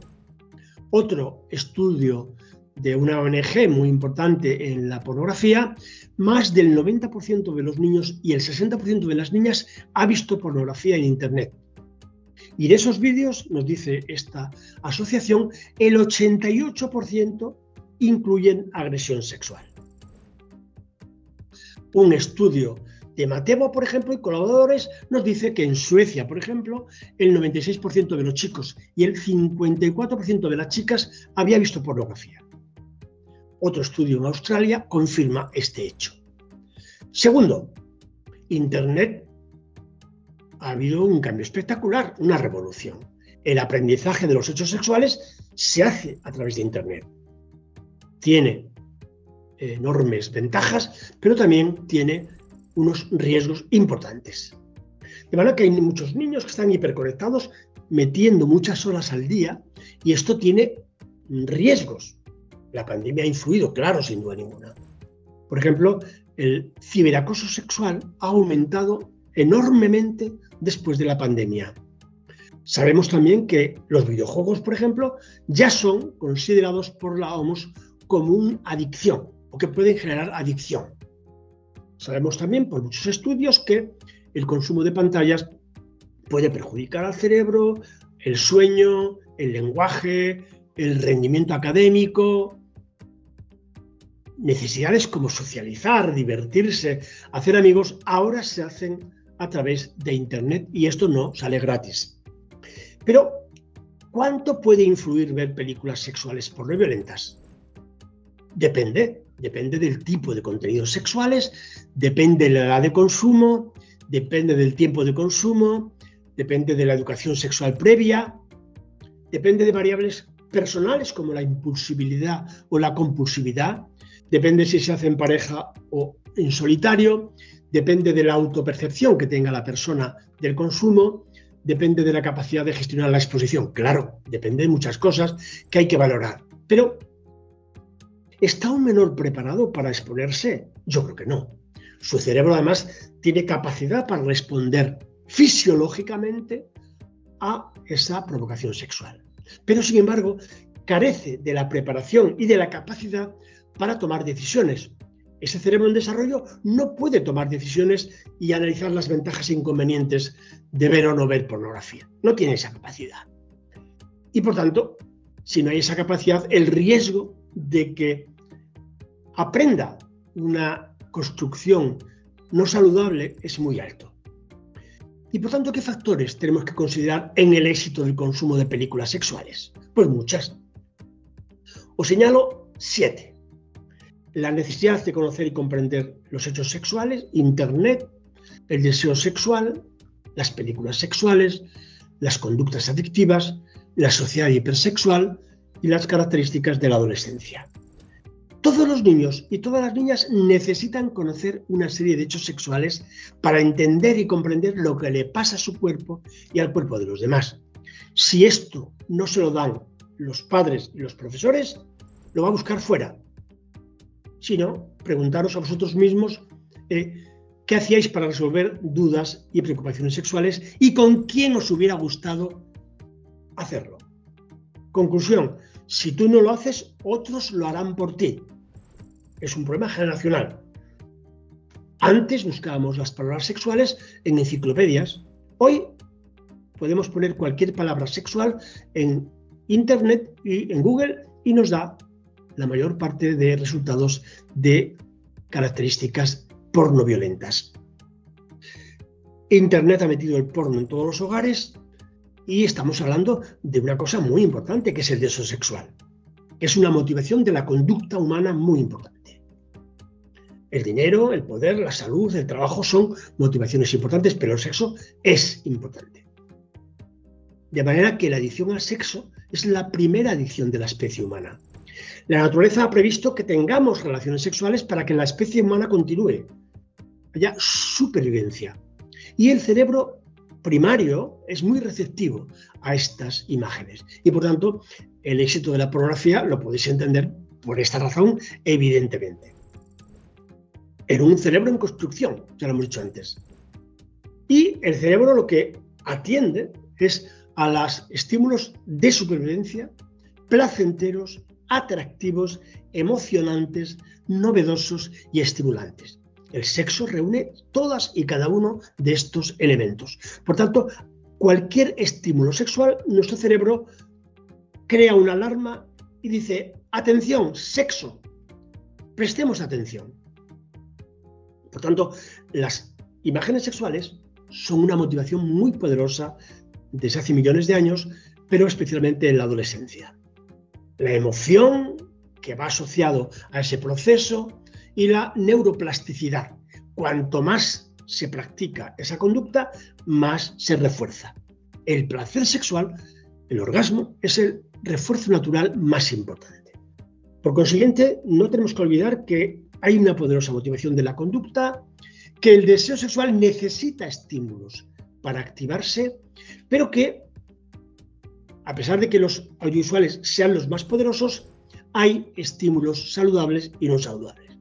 Speaker 2: Otro estudio de una ONG muy importante en la pornografía, más del 90% de los niños y el 60% de las niñas ha visto pornografía en Internet. Y de esos vídeos, nos dice esta asociación, el 88% incluyen agresión sexual. Un estudio de Matebo, por ejemplo, y colaboradores, nos dice que en Suecia, por ejemplo, el 96% de los chicos y el 54% de las chicas había visto pornografía. Otro estudio en Australia confirma este hecho. Segundo, Internet ha habido un cambio espectacular, una revolución. El aprendizaje de los hechos sexuales se hace a través de Internet. Tiene enormes ventajas, pero también tiene unos riesgos importantes. De manera que hay muchos niños que están hiperconectados, metiendo muchas horas al día, y esto tiene riesgos. La pandemia ha influido, claro, sin duda ninguna. Por ejemplo, el ciberacoso sexual ha aumentado enormemente después de la pandemia. Sabemos también que los videojuegos, por ejemplo, ya son considerados por la OMS como una adicción o que pueden generar adicción. Sabemos también por muchos estudios que el consumo de pantallas puede perjudicar al cerebro, el sueño, el lenguaje, el rendimiento académico, necesidades como socializar, divertirse, hacer amigos, ahora se hacen a través de Internet y esto no sale gratis. Pero, ¿cuánto puede influir ver películas sexuales por no violentas? Depende, depende del tipo de contenidos sexuales, depende de la edad de consumo, depende del tiempo de consumo, depende de la educación sexual previa, depende de variables personales como la impulsibilidad o la compulsividad, depende si se hace en pareja o en solitario, depende de la autopercepción que tenga la persona del consumo, depende de la capacidad de gestionar la exposición. Claro, depende de muchas cosas que hay que valorar. Pero, ¿está un menor preparado para exponerse? Yo creo que no. Su cerebro además tiene capacidad para responder fisiológicamente a esa provocación sexual. Pero, sin embargo, carece de la preparación y de la capacidad para tomar decisiones. Ese cerebro en desarrollo no puede tomar decisiones y analizar las ventajas e inconvenientes de ver o no ver pornografía. No tiene esa capacidad. Y por tanto, si no hay esa capacidad, el riesgo de que aprenda una construcción no saludable es muy alto. Y por tanto, ¿qué factores tenemos que considerar en el éxito del consumo de películas sexuales? Pues muchas. Os señalo siete la necesidad de conocer y comprender los hechos sexuales, Internet, el deseo sexual, las películas sexuales, las conductas adictivas, la sociedad hipersexual y las características de la adolescencia. Todos los niños y todas las niñas necesitan conocer una serie de hechos sexuales para entender y comprender lo que le pasa a su cuerpo y al cuerpo de los demás. Si esto no se lo dan los padres y los profesores, lo va a buscar fuera, sino preguntaros a vosotros mismos eh, qué hacíais para resolver dudas y preocupaciones sexuales y con quién os hubiera gustado hacerlo. Conclusión, si tú no lo haces, otros lo harán por ti. Es un problema generacional. Antes buscábamos las palabras sexuales en enciclopedias. Hoy podemos poner cualquier palabra sexual en Internet y en Google y nos da la mayor parte de resultados de características porno violentas. Internet ha metido el porno en todos los hogares y estamos hablando de una cosa muy importante que es el deseo sexual, que es una motivación de la conducta humana muy importante. El dinero, el poder, la salud, el trabajo son motivaciones importantes, pero el sexo es importante. De manera que la adicción al sexo es la primera adicción de la especie humana. La naturaleza ha previsto que tengamos relaciones sexuales para que la especie humana continúe. Haya supervivencia. Y el cerebro primario es muy receptivo a estas imágenes. Y por tanto, el éxito de la pornografía lo podéis entender por esta razón, evidentemente. En un cerebro en construcción, ya lo hemos dicho antes. Y el cerebro lo que atiende es a los estímulos de supervivencia placenteros atractivos, emocionantes, novedosos y estimulantes. El sexo reúne todas y cada uno de estos elementos. Por tanto, cualquier estímulo sexual, nuestro cerebro crea una alarma y dice, atención, sexo, prestemos atención. Por tanto, las imágenes sexuales son una motivación muy poderosa desde hace millones de años, pero especialmente en la adolescencia la emoción que va asociado a ese proceso y la neuroplasticidad. Cuanto más se practica esa conducta, más se refuerza. El placer sexual, el orgasmo, es el refuerzo natural más importante. Por consiguiente, no tenemos que olvidar que hay una poderosa motivación de la conducta, que el deseo sexual necesita estímulos para activarse, pero que, a pesar de que los audiovisuales sean los más poderosos, hay estímulos saludables y no saludables.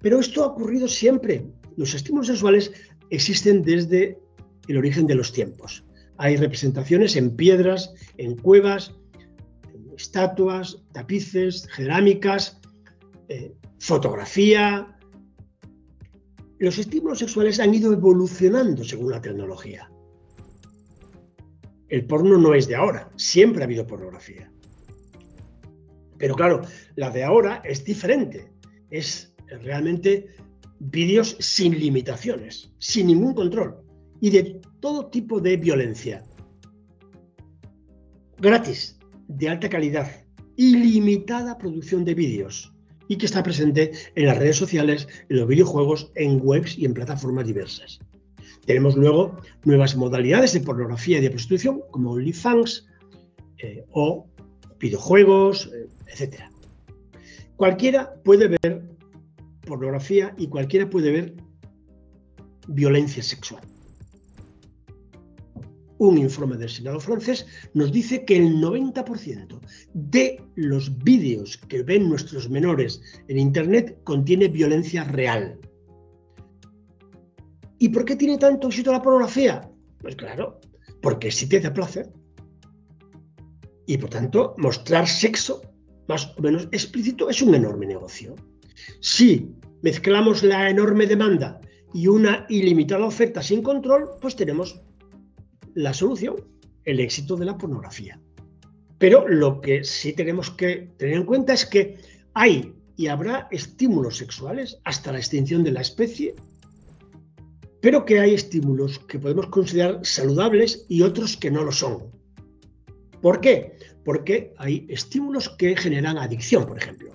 Speaker 2: Pero esto ha ocurrido siempre. Los estímulos sexuales existen desde el origen de los tiempos. Hay representaciones en piedras, en cuevas, en estatuas, tapices, cerámicas, eh, fotografía. Los estímulos sexuales han ido evolucionando según la tecnología. El porno no es de ahora, siempre ha habido pornografía. Pero claro, la de ahora es diferente. Es realmente vídeos sin limitaciones, sin ningún control y de todo tipo de violencia. Gratis, de alta calidad, ilimitada producción de vídeos y que está presente en las redes sociales, en los videojuegos, en webs y en plataformas diversas. Tenemos luego nuevas modalidades de pornografía y de prostitución como OnlyFans eh, o videojuegos, eh, etc. Cualquiera puede ver pornografía y cualquiera puede ver violencia sexual. Un informe del Senado francés nos dice que el 90% de los vídeos que ven nuestros menores en Internet contiene violencia real. ¿Y por qué tiene tanto éxito la pornografía? Pues claro, porque sí te da placer. Y por tanto, mostrar sexo más o menos explícito es un enorme negocio. Si mezclamos la enorme demanda y una ilimitada oferta sin control, pues tenemos la solución, el éxito de la pornografía. Pero lo que sí tenemos que tener en cuenta es que hay y habrá estímulos sexuales hasta la extinción de la especie, pero que hay estímulos que podemos considerar saludables y otros que no lo son. ¿Por qué? Porque hay estímulos que generan adicción, por ejemplo.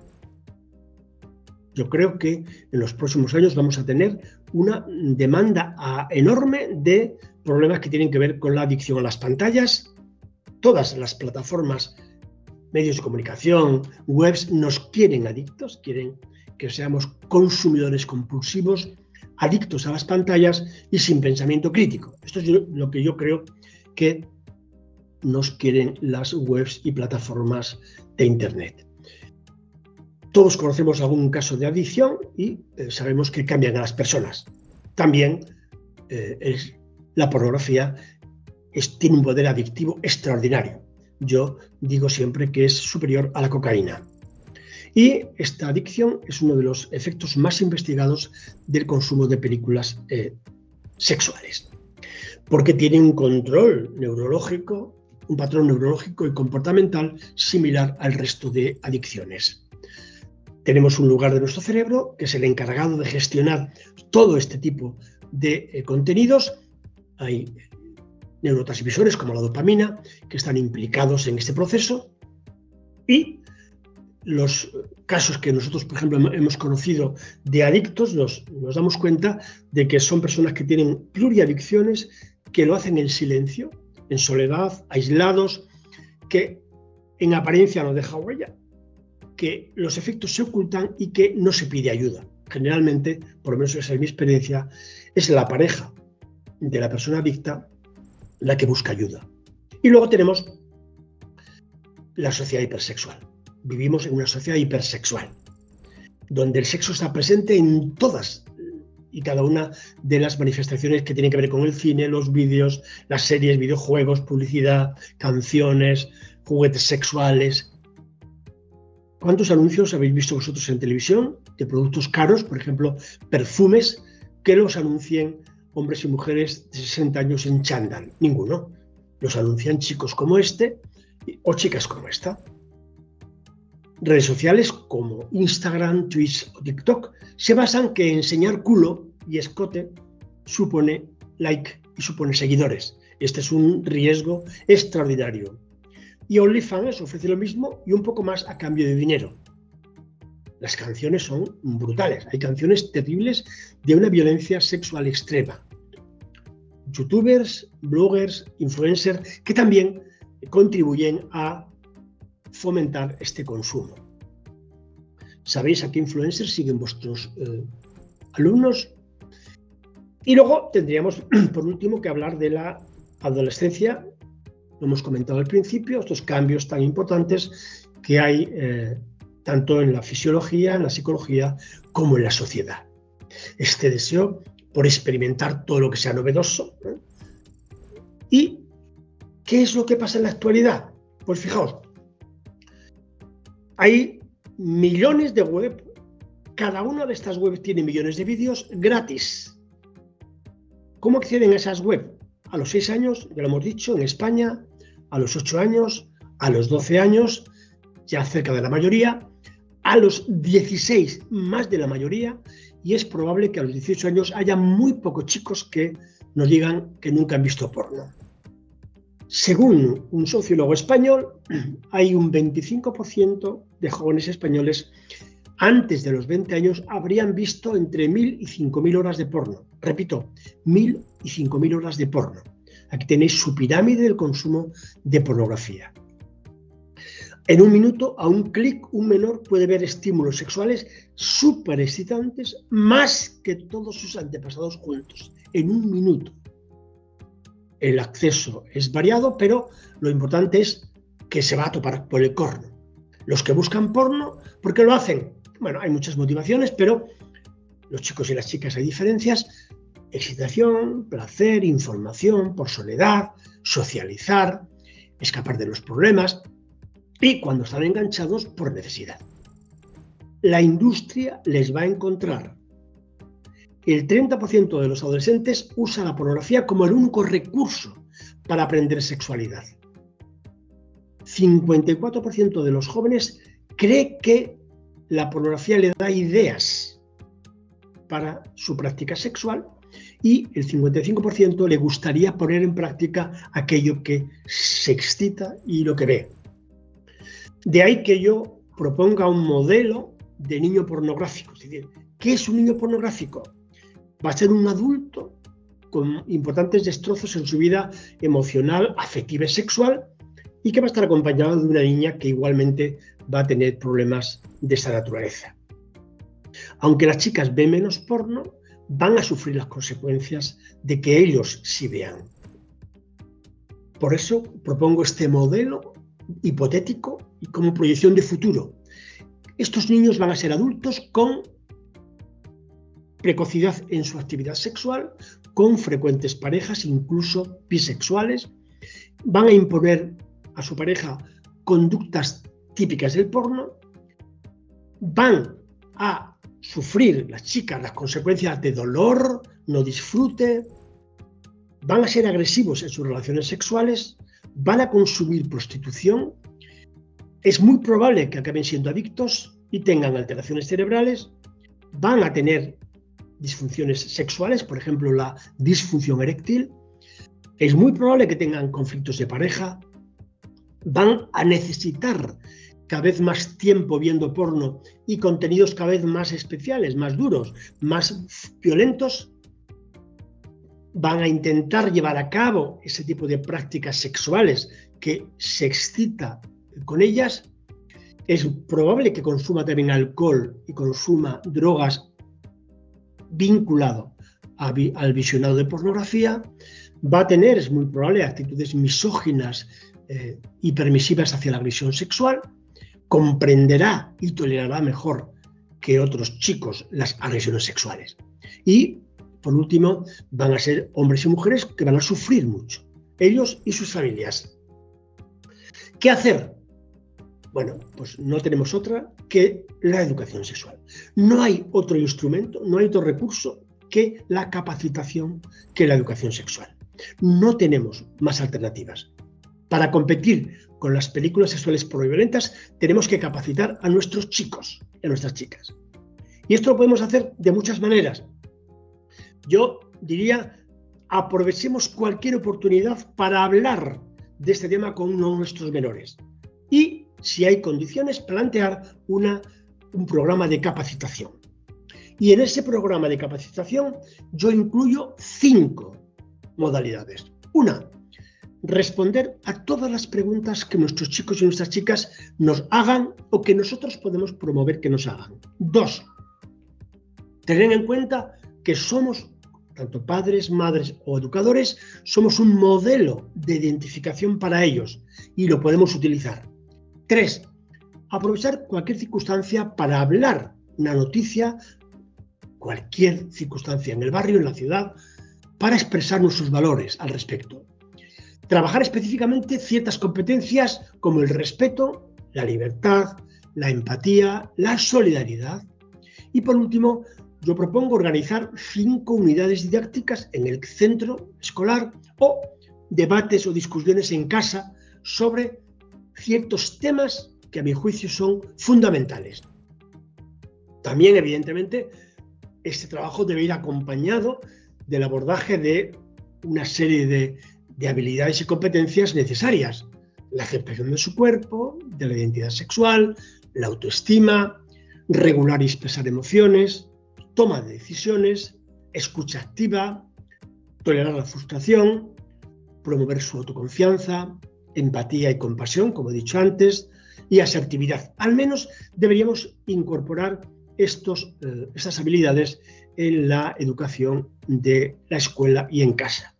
Speaker 2: Yo creo que en los próximos años vamos a tener una demanda ah, enorme de problemas que tienen que ver con la adicción a las pantallas. Todas las plataformas, medios de comunicación, webs, nos quieren adictos, quieren que seamos consumidores compulsivos, adictos a las pantallas y sin pensamiento crítico. Esto es lo que yo creo que nos quieren las webs y plataformas de Internet. Todos conocemos algún caso de adicción y eh, sabemos que cambian a las personas. También eh, la pornografía tiene un poder adictivo extraordinario. Yo digo siempre que es superior a la cocaína. Y esta adicción es uno de los efectos más investigados del consumo de películas eh, sexuales, porque tiene un control neurológico, un patrón neurológico y comportamental similar al resto de adicciones. Tenemos un lugar de nuestro cerebro que es el encargado de gestionar todo este tipo de eh, contenidos. Hay neurotransmisores como la dopamina que están implicados en este proceso y los casos que nosotros, por ejemplo, hemos conocido de adictos, nos, damos cuenta de que son personas que tienen pluriadicciones, que lo hacen en silencio, en soledad, aislados, que en apariencia no deja huella, que los efectos se ocultan y que no se pide ayuda. Generalmente, por lo menos esa es mi experiencia, es la pareja de la persona adicta la que busca ayuda. Y luego tenemos la sociedad hipersexual. Vivimos en una sociedad hipersexual, donde el sexo está presente en todas y cada una de las manifestaciones que tienen que ver con el cine, los vídeos, las series, videojuegos, publicidad, canciones, juguetes sexuales, ¿Cuántos anuncios habéis visto vosotros en televisión de productos caros, por ejemplo, perfumes, que los anuncien hombres y mujeres de 60 años en chándal? Ninguno. Los anuncian chicos como este o chicas como esta. Redes sociales como Instagram, Twitch o TikTok se basan que enseñar culo y escote supone like y supone seguidores. Este es un riesgo extraordinario y OnlyFans ofrece lo mismo y un poco más a cambio de dinero. las canciones son brutales. Hay canciones terribles de una violencia sexual extrema. Youtubers, bloggers, influencers, que también contribuyen a fomentar este consumo. ¿Sabéis a qué influencers siguen vuestros eh, alumnos? Y luego tendríamos, *clears throat* por último, que hablar de la adolescencia. Lo hemos comentado al principio, estos cambios tan importantes que hay eh, tanto en la fisiología, en la psicología, como en la sociedad. Este deseo por experimentar todo lo que sea novedoso. ¿eh? ¿Y qué es lo que pasa en la actualidad? Pues fijaos, hay millones de web, cada una de estas webs tiene millones de vídeos gratis. ¿Cómo acceden a esas web? A los 6 años, ya lo hemos dicho, en España, a los 8 años, a los 12 años, ya cerca de la mayoría, a los 16 más de la mayoría. Y es probable que a los 18 años haya muy pocos chicos que nos digan que nunca han visto porno. Según un sociólogo español, *clears throat* hay un 25% de jóvenes españoles antes de los 20 años habrían visto entre 1.000 y 5.000 horas de porno. Repito, 1.000 y 5.000 horas de porno. Aquí tenéis su pirámide del consumo de pornografía. En un minuto, a un clic, un menor puede ver estímulos sexuales súper excitantes más que todos sus antepasados juntos. En un minuto. El acceso es variado, pero lo importante es que se va a topar por el corno. Los que buscan porno, ¿por qué lo hacen? Bueno, hay muchas motivaciones, pero los chicos y las chicas hay diferencias. Excitación, placer, información, por soledad, socializar, escapar de los problemas y cuando están enganchados por necesidad. La industria les va a encontrar. El 30% de los adolescentes usa la pornografía como el único recurso para aprender sexualidad. 54% de los jóvenes cree que la pornografía le da ideas para su práctica sexual y el 55% le gustaría poner en práctica aquello que se excita y lo que ve. De ahí que yo proponga un modelo de niño pornográfico. Es decir, ¿qué es un niño pornográfico? Va a ser un adulto con importantes destrozos en su vida emocional, afectiva y sexual y que va a estar acompañado de una niña que igualmente va a tener problemas de esa naturaleza. Aunque las chicas ven menos porno, van a sufrir las consecuencias de que ellos sí vean. Por eso propongo este modelo hipotético y como proyección de futuro. Estos niños van a ser adultos con precocidad en su actividad sexual, con frecuentes parejas, incluso bisexuales, van a imponer a su pareja conductas típicas del porno, van a sufrir las chicas las consecuencias de dolor, no disfrute, van a ser agresivos en sus relaciones sexuales, van a consumir prostitución, es muy probable que acaben siendo adictos y tengan alteraciones cerebrales, van a tener disfunciones sexuales, por ejemplo la disfunción eréctil, es muy probable que tengan conflictos de pareja, van a necesitar cada vez más tiempo viendo porno y contenidos cada vez más especiales, más duros, más violentos, van a intentar llevar a cabo ese tipo de prácticas sexuales que se excita con ellas, es probable que consuma también alcohol y consuma drogas vinculado al visionado de pornografía, va a tener, es muy probable, actitudes misóginas eh, y permisivas hacia la agresión sexual, comprenderá y tolerará mejor que otros chicos las agresiones sexuales. Y por último, van a ser hombres y mujeres que van a sufrir mucho, ellos y sus familias. ¿Qué hacer? Bueno, pues no tenemos otra que la educación sexual. No hay otro instrumento, no hay otro recurso que la capacitación, que la educación sexual. No tenemos más alternativas. Para competir con las películas sexuales violentas, tenemos que capacitar a nuestros chicos y a nuestras chicas. Y esto lo podemos hacer de muchas maneras. Yo diría, aprovechemos cualquier oportunidad para hablar de este tema con nuestros menores y, si hay condiciones, plantear un programa de capacitación. Y en ese programa de capacitación yo incluyo cinco modalidades. Una, responder a todas las preguntas que nuestros chicos y nuestras chicas nos hagan o que nosotros podemos promover que nos hagan. Dos, tener en cuenta que somos, tanto padres, madres o educadores, somos un modelo de identificación para ellos y lo podemos utilizar. Tres, aprovechar cualquier circunstancia para hablar una noticia, cualquier circunstancia en el barrio, en la ciudad, para expresar nuestros valores al respecto. Trabajar específicamente ciertas competencias como el respeto, la libertad, la empatía, la solidaridad. Y por último, yo propongo organizar cinco unidades didácticas en el centro escolar o debates o discusiones en casa sobre ciertos temas que a mi juicio son fundamentales. También, evidentemente, este trabajo debe ir acompañado del abordaje de una serie de de habilidades y competencias necesarias. La aceptación de su cuerpo, de la identidad sexual, la autoestima, regular y expresar emociones, toma de decisiones, escucha activa, tolerar la frustración, promover su autoconfianza, empatía y compasión, como he dicho antes, y asertividad. Al menos deberíamos incorporar estos, eh, estas habilidades en la educación de la escuela y en casa,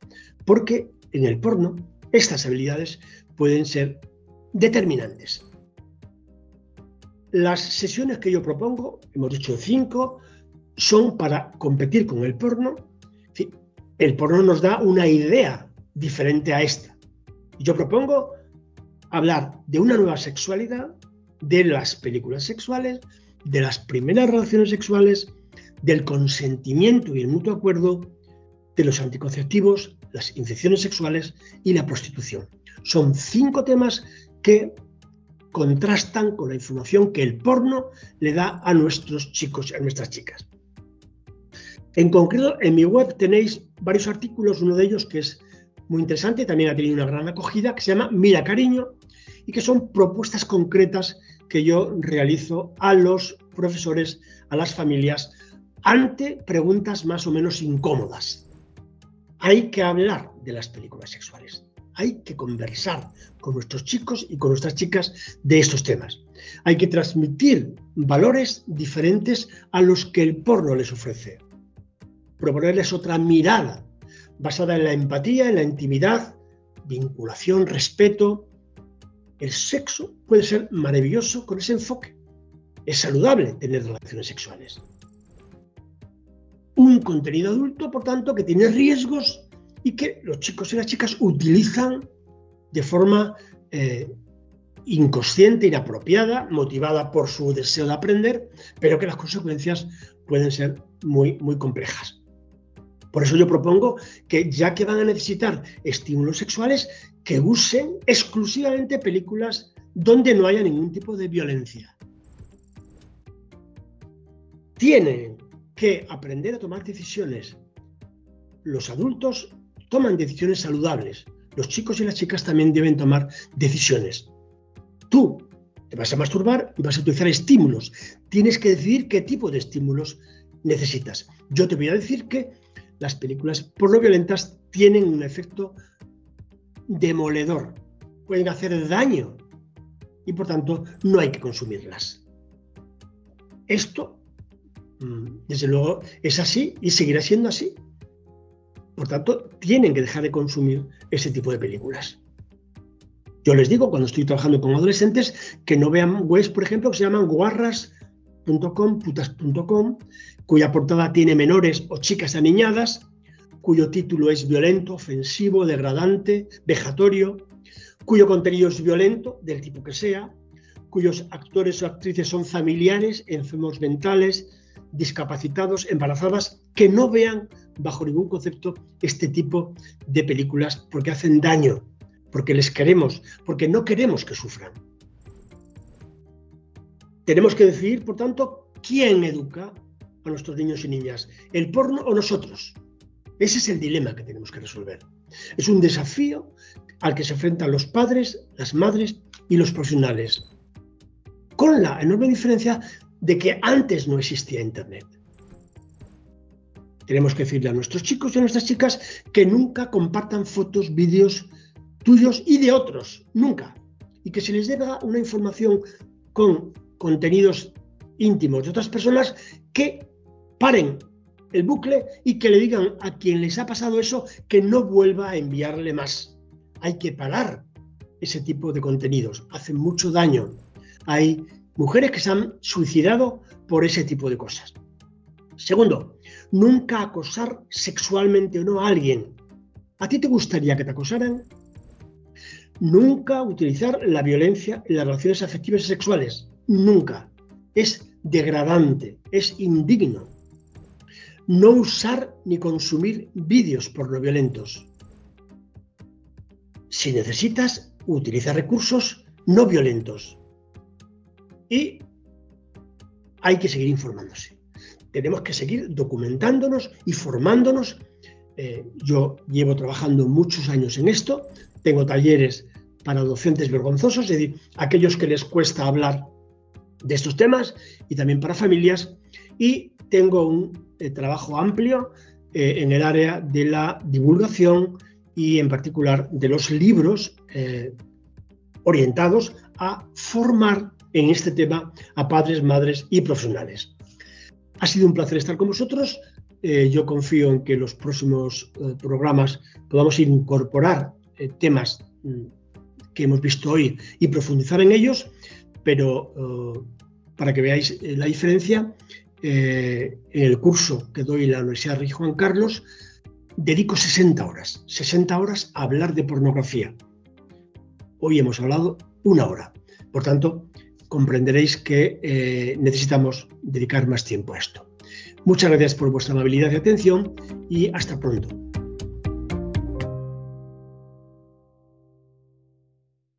Speaker 2: porque en el porno, estas habilidades pueden ser determinantes. Las sesiones que yo propongo, hemos dicho cinco, son para competir con el porno. El porno nos da una idea diferente a esta. Yo propongo hablar de una nueva sexualidad, de las películas sexuales, de las primeras relaciones sexuales, del consentimiento y el mutuo acuerdo, de los anticonceptivos, las infecciones sexuales y la prostitución. Son cinco temas que contrastan con la información que el porno le da a nuestros chicos y a nuestras chicas. En concreto, en mi web tenéis varios artículos, uno de ellos que es muy interesante, también ha tenido una gran acogida, que se llama Mira Cariño, y que son propuestas concretas que yo realizo a los profesores, a las familias, ante preguntas más o menos incómodas hay que hablar de las películas sexuales. Hay que conversar con nuestros chicos y con nuestras chicas de estos temas. Hay que transmitir valores diferentes a los que el porno les ofrece. Proponerles otra mirada basada en la empatía, en la intimidad, vinculación, respeto. El sexo puede ser maravilloso con ese enfoque. Es saludable tener relaciones sexuales un contenido adulto, por tanto, que tiene riesgos y que los chicos y las chicas utilizan de forma eh, inconsciente, inapropiada, motivada por su deseo de aprender, pero que las consecuencias pueden ser muy, muy complejas. Por eso yo propongo que ya que van a necesitar estímulos sexuales, que usen exclusivamente películas donde no haya ningún tipo de violencia. Tienen que aprender a tomar decisiones. Los adultos toman decisiones saludables. Los chicos y las chicas también deben tomar decisiones. Tú te vas a masturbar y vas a utilizar estímulos. Tienes que decidir qué tipo de estímulos necesitas. Yo te voy a decir que las películas porno violentas tienen un efecto demoledor. Pueden hacer daño y por tanto no hay que consumirlas. Esto desde luego es así y seguirá siendo así. Por tanto, tienen que dejar de consumir ese tipo de películas. Yo les digo cuando estoy trabajando con adolescentes que no vean webs, por ejemplo, que se llaman guarras.com, putas.com, cuya portada tiene menores o chicas aniñadas, cuyo título es violento, ofensivo, degradante, vejatorio, cuyo contenido es violento, del tipo que sea, cuyos actores o actrices son familiares, enfermos mentales, discapacitados, embarazadas, que no vean bajo ningún concepto este tipo de películas porque hacen daño, porque les queremos, porque no queremos que sufran. Tenemos que decidir, por tanto, quién educa a nuestros niños y niñas, el porno o nosotros. Ese es el dilema que tenemos que resolver. Es un desafío al que se enfrentan los padres, las madres y los profesionales. Con la enorme diferencia de que antes no existía Internet. Tenemos que decirle a nuestros chicos y a nuestras chicas que nunca compartan fotos, vídeos tuyos y de otros, nunca. Y que se les deba una información con contenidos íntimos de otras personas, que paren el bucle y que le digan a quien les ha pasado eso que no vuelva a enviarle más. Hay que parar ese tipo de contenidos, hacen mucho daño. Hay mujeres que se han suicidado por ese tipo de cosas. Segundo, nunca acosar sexualmente o no a alguien. ¿A ti te gustaría que te acosaran? Nunca utilizar la violencia en las relaciones afectivas y sexuales. Nunca. Es degradante, es indigno. No usar ni consumir vídeos pornoviolentos. Si necesitas, utiliza recursos no violentos. Y hay que seguir informándose. Tenemos que seguir documentándonos y formándonos. Eh, yo llevo trabajando muchos años en esto. Tengo talleres para docentes vergonzosos, es decir, aquellos que les cuesta hablar de estos temas y también para familias. Y tengo un eh, trabajo amplio eh, en el área de la divulgación y en particular de los libros orientados a formar en este tema a padres, madres y profesionales. Ha sido un placer estar con vosotros. yo confío en que los próximos programas podamos incorporar temas mm, que hemos visto hoy y profundizar en ellos, pero para que veáis eh, la diferencia, eh, en el curso que doy en la Universidad Rey Juan Carlos, dedico 60 horas, 60 horas a hablar de pornografía. Hoy hemos hablado una hora. Por tanto, comprenderéis que eh, necesitamos dedicar más tiempo a esto. Muchas gracias por vuestra amabilidad y atención y hasta pronto.